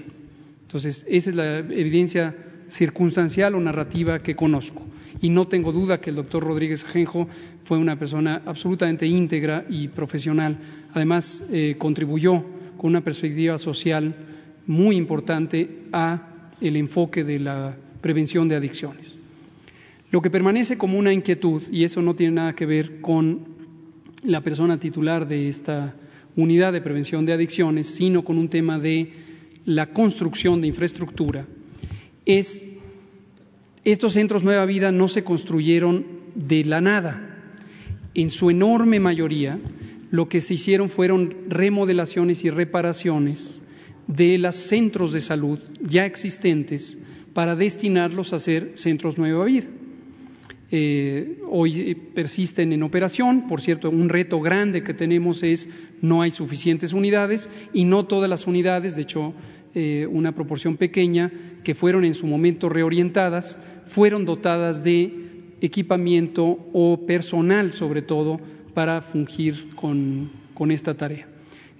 Entonces, esa es la evidencia circunstancial o narrativa que conozco. Y no tengo duda que el doctor Rodríguez Ajenjo fue una persona absolutamente íntegra y profesional. Además, eh, contribuyó con una perspectiva social muy importante a el enfoque de la prevención de adicciones. Lo que permanece como una inquietud, y eso no tiene nada que ver con la persona titular de esta unidad de prevención de adicciones, sino con un tema de la construcción de infraestructura, es estos centros Nueva Vida no se construyeron de la nada. En su enorme mayoría, lo que se hicieron fueron remodelaciones y reparaciones de los centros de salud ya existentes para destinarlos a ser centros Nueva Vida. Eh, hoy persisten en operación. Por cierto, un reto grande que tenemos es no hay suficientes unidades y no todas las unidades, de hecho, eh, una proporción pequeña que fueron en su momento reorientadas, fueron dotadas de equipamiento o personal, sobre todo, para fungir con, con esta tarea.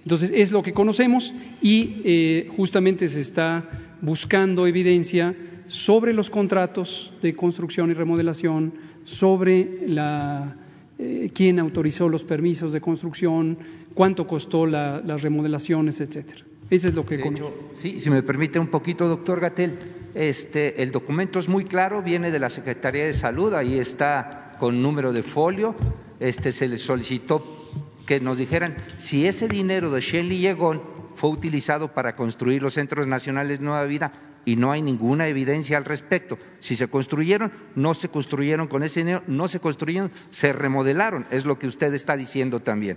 Entonces, es lo que conocemos y eh, justamente se está buscando evidencia sobre los contratos de construcción y remodelación, sobre la, eh, quién autorizó los permisos de construcción, cuánto costó las remodelaciones, etcétera. Eso es lo que. Sí, si me permite un poquito, doctor Gatel, este, el documento es muy claro, viene de la Secretaría de Salud, ahí está con número de folio, este, se le solicitó que nos dijeran si ese dinero de Shelly Yegon fue utilizado para construir los centros nacionales Nueva Vida y no hay ninguna evidencia al respecto. Si se construyeron, no se construyeron con ese dinero, no se construyeron, se remodelaron, es lo que usted está diciendo también.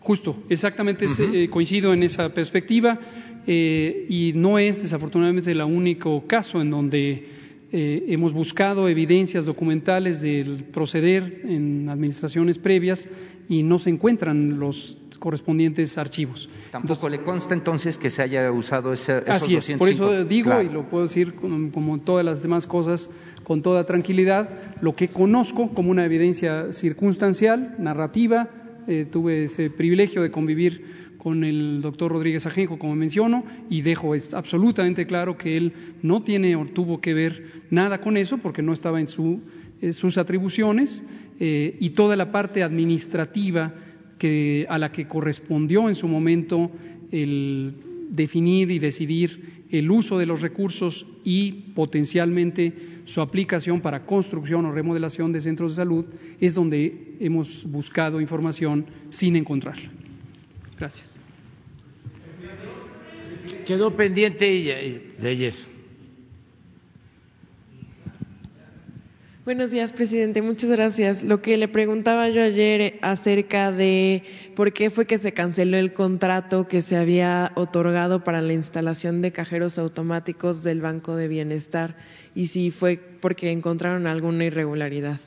Justo, exactamente eh, coincido en esa perspectiva eh, y no es desafortunadamente el único caso en donde eh, hemos buscado evidencias documentales del proceder en administraciones previas y no se encuentran los correspondientes archivos. Tampoco le consta entonces que se haya usado ese, esos Así es, por eso digo y lo puedo decir como, todas las demás cosas con toda tranquilidad, lo que conozco como una evidencia circunstancial, narrativa, eh, tuve ese privilegio de convivir con el doctor Rodríguez Ajenjo, como menciono, y dejo absolutamente claro que él no tiene o tuvo que ver nada con eso porque no estaba en su, sus atribuciones eh, y toda la parte administrativa que, a la que correspondió en su momento el definir y decidir el uso de los recursos y potencialmente su aplicación para construcción o remodelación de centros de salud es donde hemos buscado información sin encontrarla. Gracias. Quedó pendiente de eso. Buenos días, presidente. Muchas gracias. Lo que le preguntaba yo ayer acerca de por qué fue que se canceló el contrato que se había otorgado para la instalación de cajeros automáticos del Banco de Bienestar y si fue porque encontraron alguna irregularidad.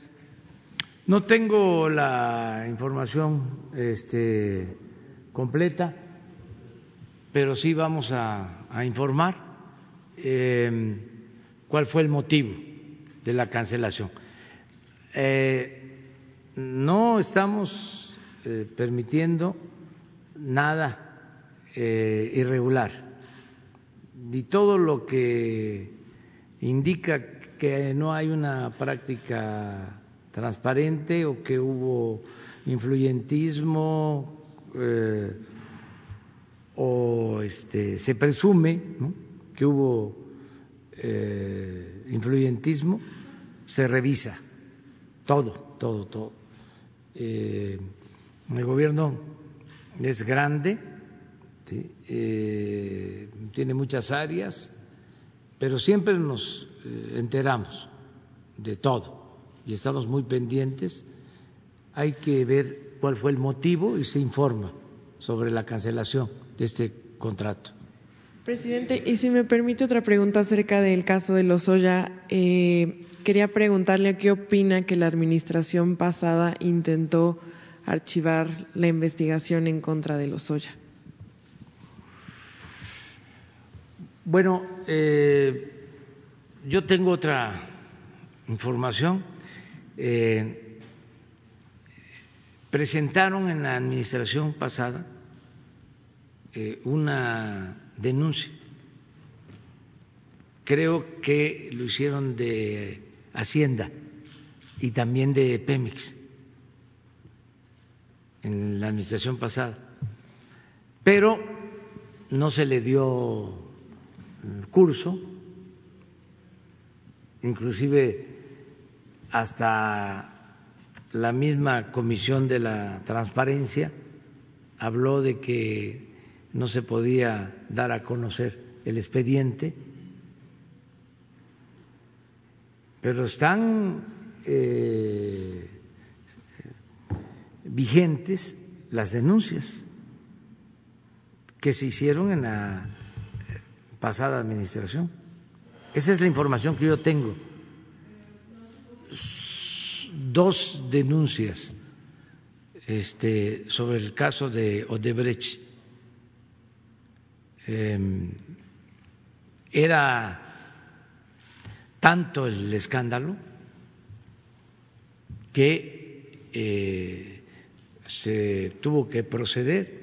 No tengo la información este, completa, pero sí vamos a, informar eh, cuál fue el motivo de la cancelación. Eh, no estamos eh, permitiendo nada eh, irregular y todo lo que indica que no hay una práctica transparente o que hubo influyentismo o este, se presume que hubo influyentismo, se revisa todo, todo, todo. Eh, el gobierno es grande, eh, tiene muchas áreas, pero siempre nos eh, enteramos de todo y estamos muy pendientes. Hay que ver cuál fue el motivo y se informa sobre la cancelación de este contrato. Presidente, y si me permite otra pregunta acerca del caso de Lozoya, eh, quería preguntarle qué opina que la administración pasada intentó archivar la investigación en contra de Lozoya. Bueno, eh, yo tengo otra información. Eh, presentaron en la administración pasada eh, una denuncia. Creo que lo hicieron de Hacienda y también de Pemex en la administración pasada, pero no se le dio curso, inclusive hasta la misma Comisión de la Transparencia habló de que no se podía dar a conocer el expediente, pero están eh, vigentes las denuncias que se hicieron en la pasada administración. Esa es la información que yo tengo. Dos denuncias este, sobre el caso de Odebrecht. Em, era tanto el escándalo que eh, se tuvo que proceder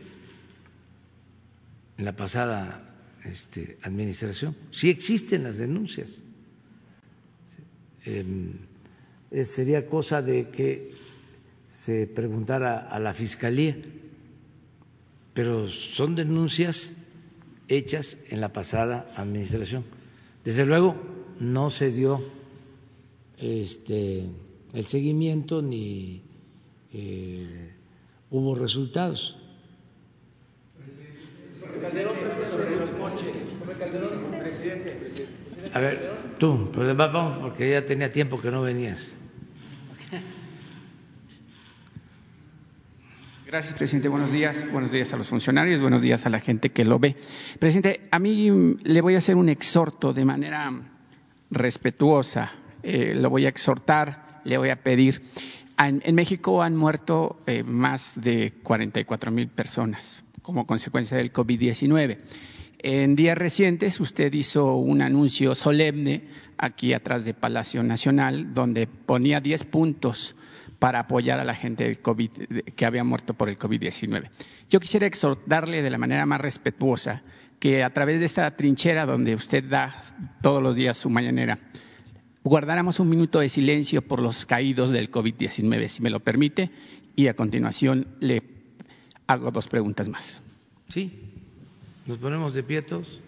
en la pasada este, administración. Sí existen las denuncias. Em, sería cosa de que se preguntara a la Fiscalía, pero son denuncias hechas en la pasada administración. Desde luego no se dio este, el seguimiento ni eh, hubo resultados. A ver, tú, porque ya tenía tiempo que no venías. Gracias, presidente. Buenos días. Buenos días a los funcionarios, buenos días a la gente que lo ve. Presidente, a mí le voy a hacer un exhorto de manera respetuosa. Eh, lo voy a exhortar, le voy a pedir. En, México han muerto eh, más de 44 mil personas como consecuencia del COVID-19. En días recientes usted hizo un anuncio solemne aquí atrás de Palacio Nacional donde ponía 10 puntos para apoyar a la gente del COVID, que había muerto por el COVID-19. Yo quisiera exhortarle de la manera más respetuosa que a través de esta trinchera donde usted da todos los días su mañanera, guardáramos un minuto de silencio por los caídos del COVID-19, si me lo permite, y a continuación le hago dos preguntas más. Sí, nos ponemos de pie todos.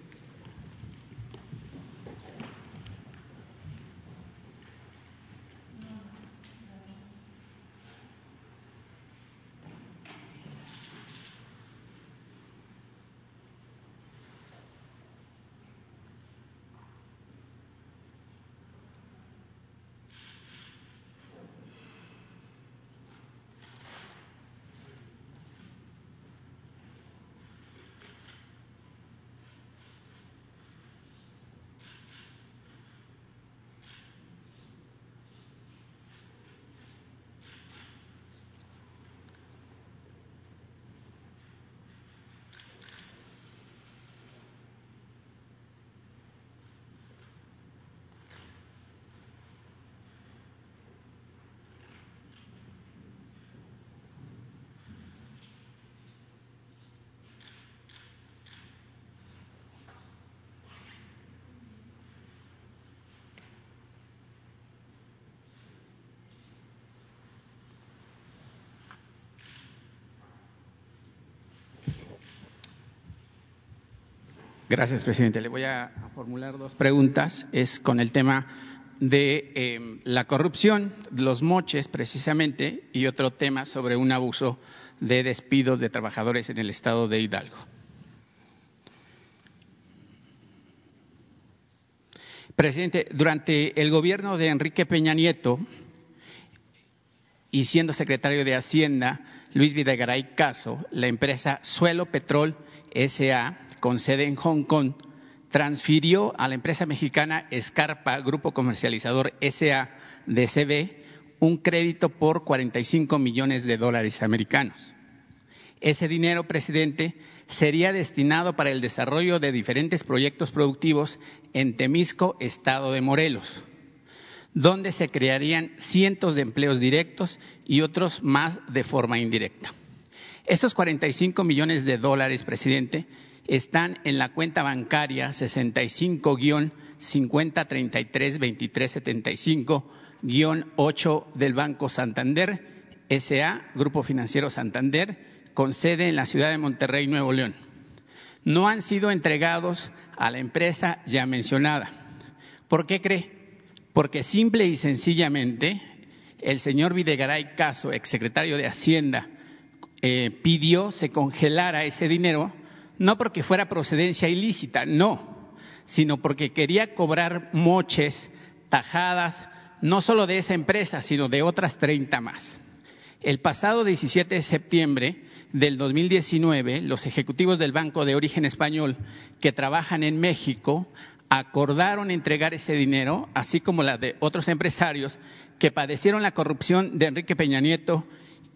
Gracias, presidente. Le voy a formular dos preguntas. Es con el tema de em, la corrupción, los moches precisamente, y otro tema sobre un abuso de despidos de trabajadores en el estado de Hidalgo. Presidente, durante el gobierno de Enrique Peña Nieto y siendo secretario de Hacienda Luis Videgaray Caso, la empresa Suelo Petrol SA, con sede en Hong Kong, transfirió a la empresa mexicana Escarpa Grupo Comercializador SA de CB un crédito por 45 millones de dólares americanos. Ese dinero, presidente, sería destinado para el desarrollo de diferentes proyectos productivos en Temisco, estado de Morelos, donde se crearían cientos de empleos directos y otros más de forma indirecta. Estos 45 millones de dólares, presidente, están en la cuenta bancaria 65-5033-2375-8 del Banco Santander, SA, Grupo Financiero Santander, con sede en la ciudad de Monterrey, Nuevo León. No han sido entregados a la empresa ya mencionada. ¿Por qué cree? Porque simple y sencillamente el señor Videgaray Caso, exsecretario de Hacienda, eh, pidió se congelara ese dinero no porque fuera procedencia ilícita, no, sino porque quería cobrar moches, tajadas, no solo de esa empresa, sino de otras 30 más. El pasado 17 de septiembre del 2019, los ejecutivos del Banco de Origen Español que trabajan en México acordaron entregar ese dinero, así como la de otros empresarios que padecieron la corrupción de Enrique Peña Nieto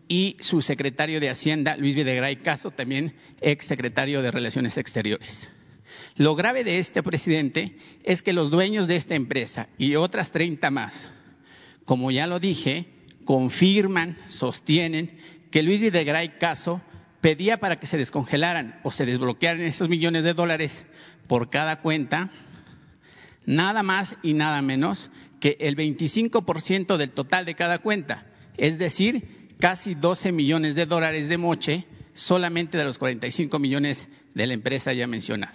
y su secretario de Hacienda, Luis Videgaray Caso, también ex secretario de Relaciones Exteriores. Lo grave de este presidente es que los dueños de esta empresa y otras 30 más, como ya lo dije, confirman, sostienen que Luis Videgaray Caso pedía para que se descongelaran o se desbloquearan esos millones de dólares por cada cuenta, nada más y nada menos que el 25% del total de cada cuenta, es decir, casi 12 millones de dólares de moche solamente de los 45 millones de la empresa ya mencionada.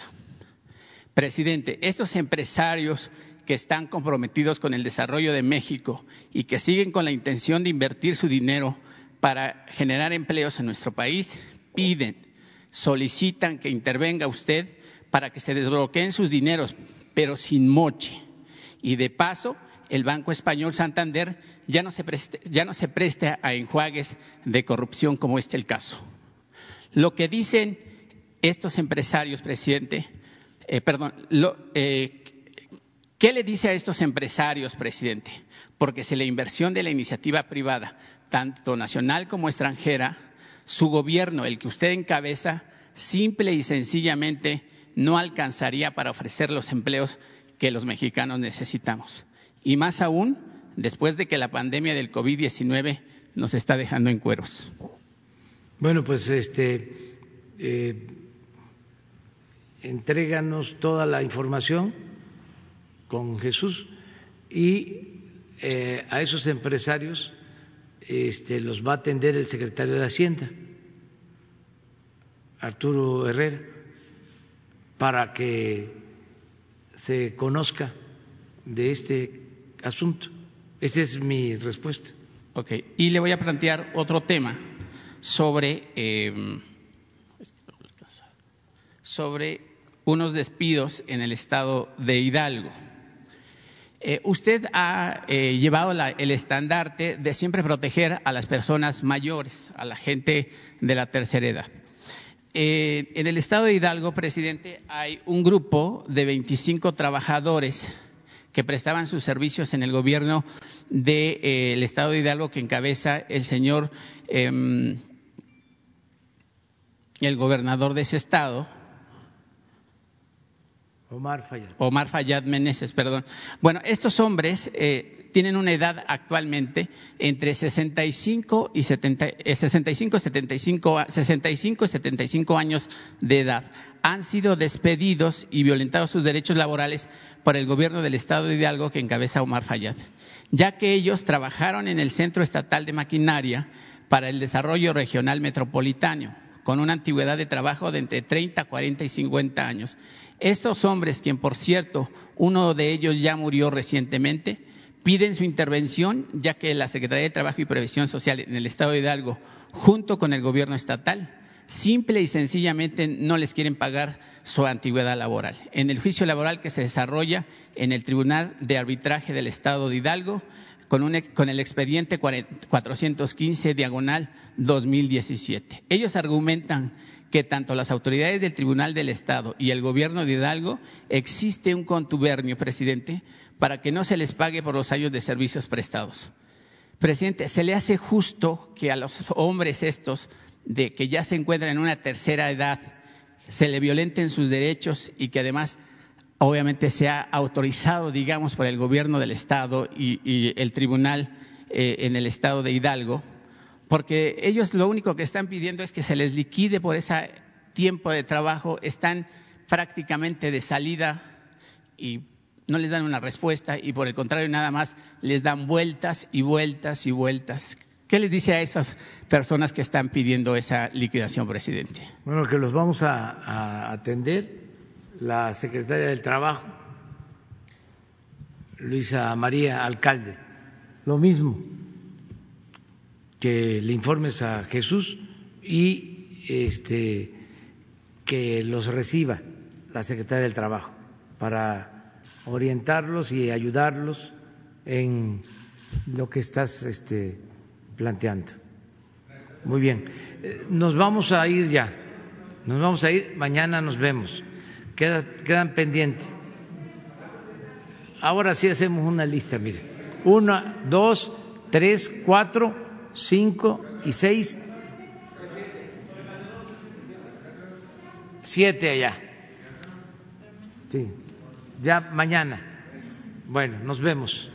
Presidente, estos empresarios que están comprometidos con el desarrollo de México y que siguen con la intención de invertir su dinero para generar empleos en nuestro país, piden, solicitan que intervenga usted para que se desbloqueen sus dineros, pero sin moche. Y de paso, el Banco Español Santander ya no se ya no se a enjuagues de corrupción como este el caso. Lo que dicen estos empresarios, presidente, eh, perdón, eh, ¿qué le dice a estos empresarios, presidente? Porque si la inversión de la iniciativa privada, tanto nacional como extranjera, su gobierno, el que usted encabeza, simple y sencillamente no alcanzaría para ofrecer los empleos que los mexicanos necesitamos y más aún después de que la pandemia del COVID-19 nos está dejando en cueros. Bueno, pues este, eh, entréganos toda la información con Jesús y eh, a esos empresarios este, los va a atender el secretario de Hacienda, Arturo Herrera, para que se conozca de este asunto. Esa es mi respuesta. Ok, y le voy a plantear otro tema sobre, eh, sobre unos despidos en el estado de Hidalgo. Eh, usted ha eh, llevado el estandarte de siempre proteger a las personas mayores, a la gente de la tercera edad. En el estado de Hidalgo, presidente, hay un grupo de 25 trabajadores que prestaban sus servicios en el gobierno del eh, Estado de Hidalgo que encabeza el señor, em, el gobernador de ese estado, Omar Fayad. Omar Fayad Meneses, perdón. Bueno, estos hombres eh, tienen una edad actualmente entre 65 y 70, 65, 75, 65 y 75 años de edad. Han sido despedidos y violentados sus derechos laborales por el gobierno del Estado de Hidalgo que encabeza Omar Fayad, ya que ellos trabajaron en el Centro Estatal de Maquinaria para el Desarrollo Regional Metropolitano con una antigüedad de trabajo de entre 30, 40 y 50 años. Estos hombres, quien por cierto, uno de ellos ya murió recientemente, piden su intervención, ya que la Secretaría de Trabajo y Previsión Social en el Estado de Hidalgo, junto con el gobierno estatal, simple y sencillamente no les quieren pagar su antigüedad laboral. En el juicio laboral que se desarrolla en el Tribunal de Arbitraje del Estado de Hidalgo, con, un, con el expediente 415 diagonal 2017. Ellos argumentan que tanto las autoridades del Tribunal del Estado y el gobierno de Hidalgo existe un contubernio, presidente, para que no se les pague por los años de servicios prestados. Presidente, ¿se le hace justo que a los hombres estos, de que ya se encuentran en una tercera edad, se le violenten sus derechos y que además obviamente sea autorizado, digamos, por el gobierno del Estado y, el tribunal eh, en el Estado de Hidalgo? Porque ellos lo único que están pidiendo es que se les liquide por ese tiempo de trabajo, están prácticamente de salida y no les dan una respuesta y por el contrario nada más les dan vueltas y vueltas y vueltas. ¿Qué les dice a esas personas que están pidiendo esa liquidación, presidente? Bueno, que los vamos a, atender la secretaria del Trabajo, Luisa María Alcalde, lo mismo, que le informes a Jesús y este que los reciba la secretaria del Trabajo para orientarlos y ayudarlos en lo que estás este, planteando. Muy bien, eh, nos vamos a ir ya, nos vamos a ir, mañana nos vemos, quedan pendientes. Ahora sí hacemos una lista, mire, una, dos, tres, cuatro, cinco y seis, siete allá. Sí ya mañana. Bueno, nos vemos.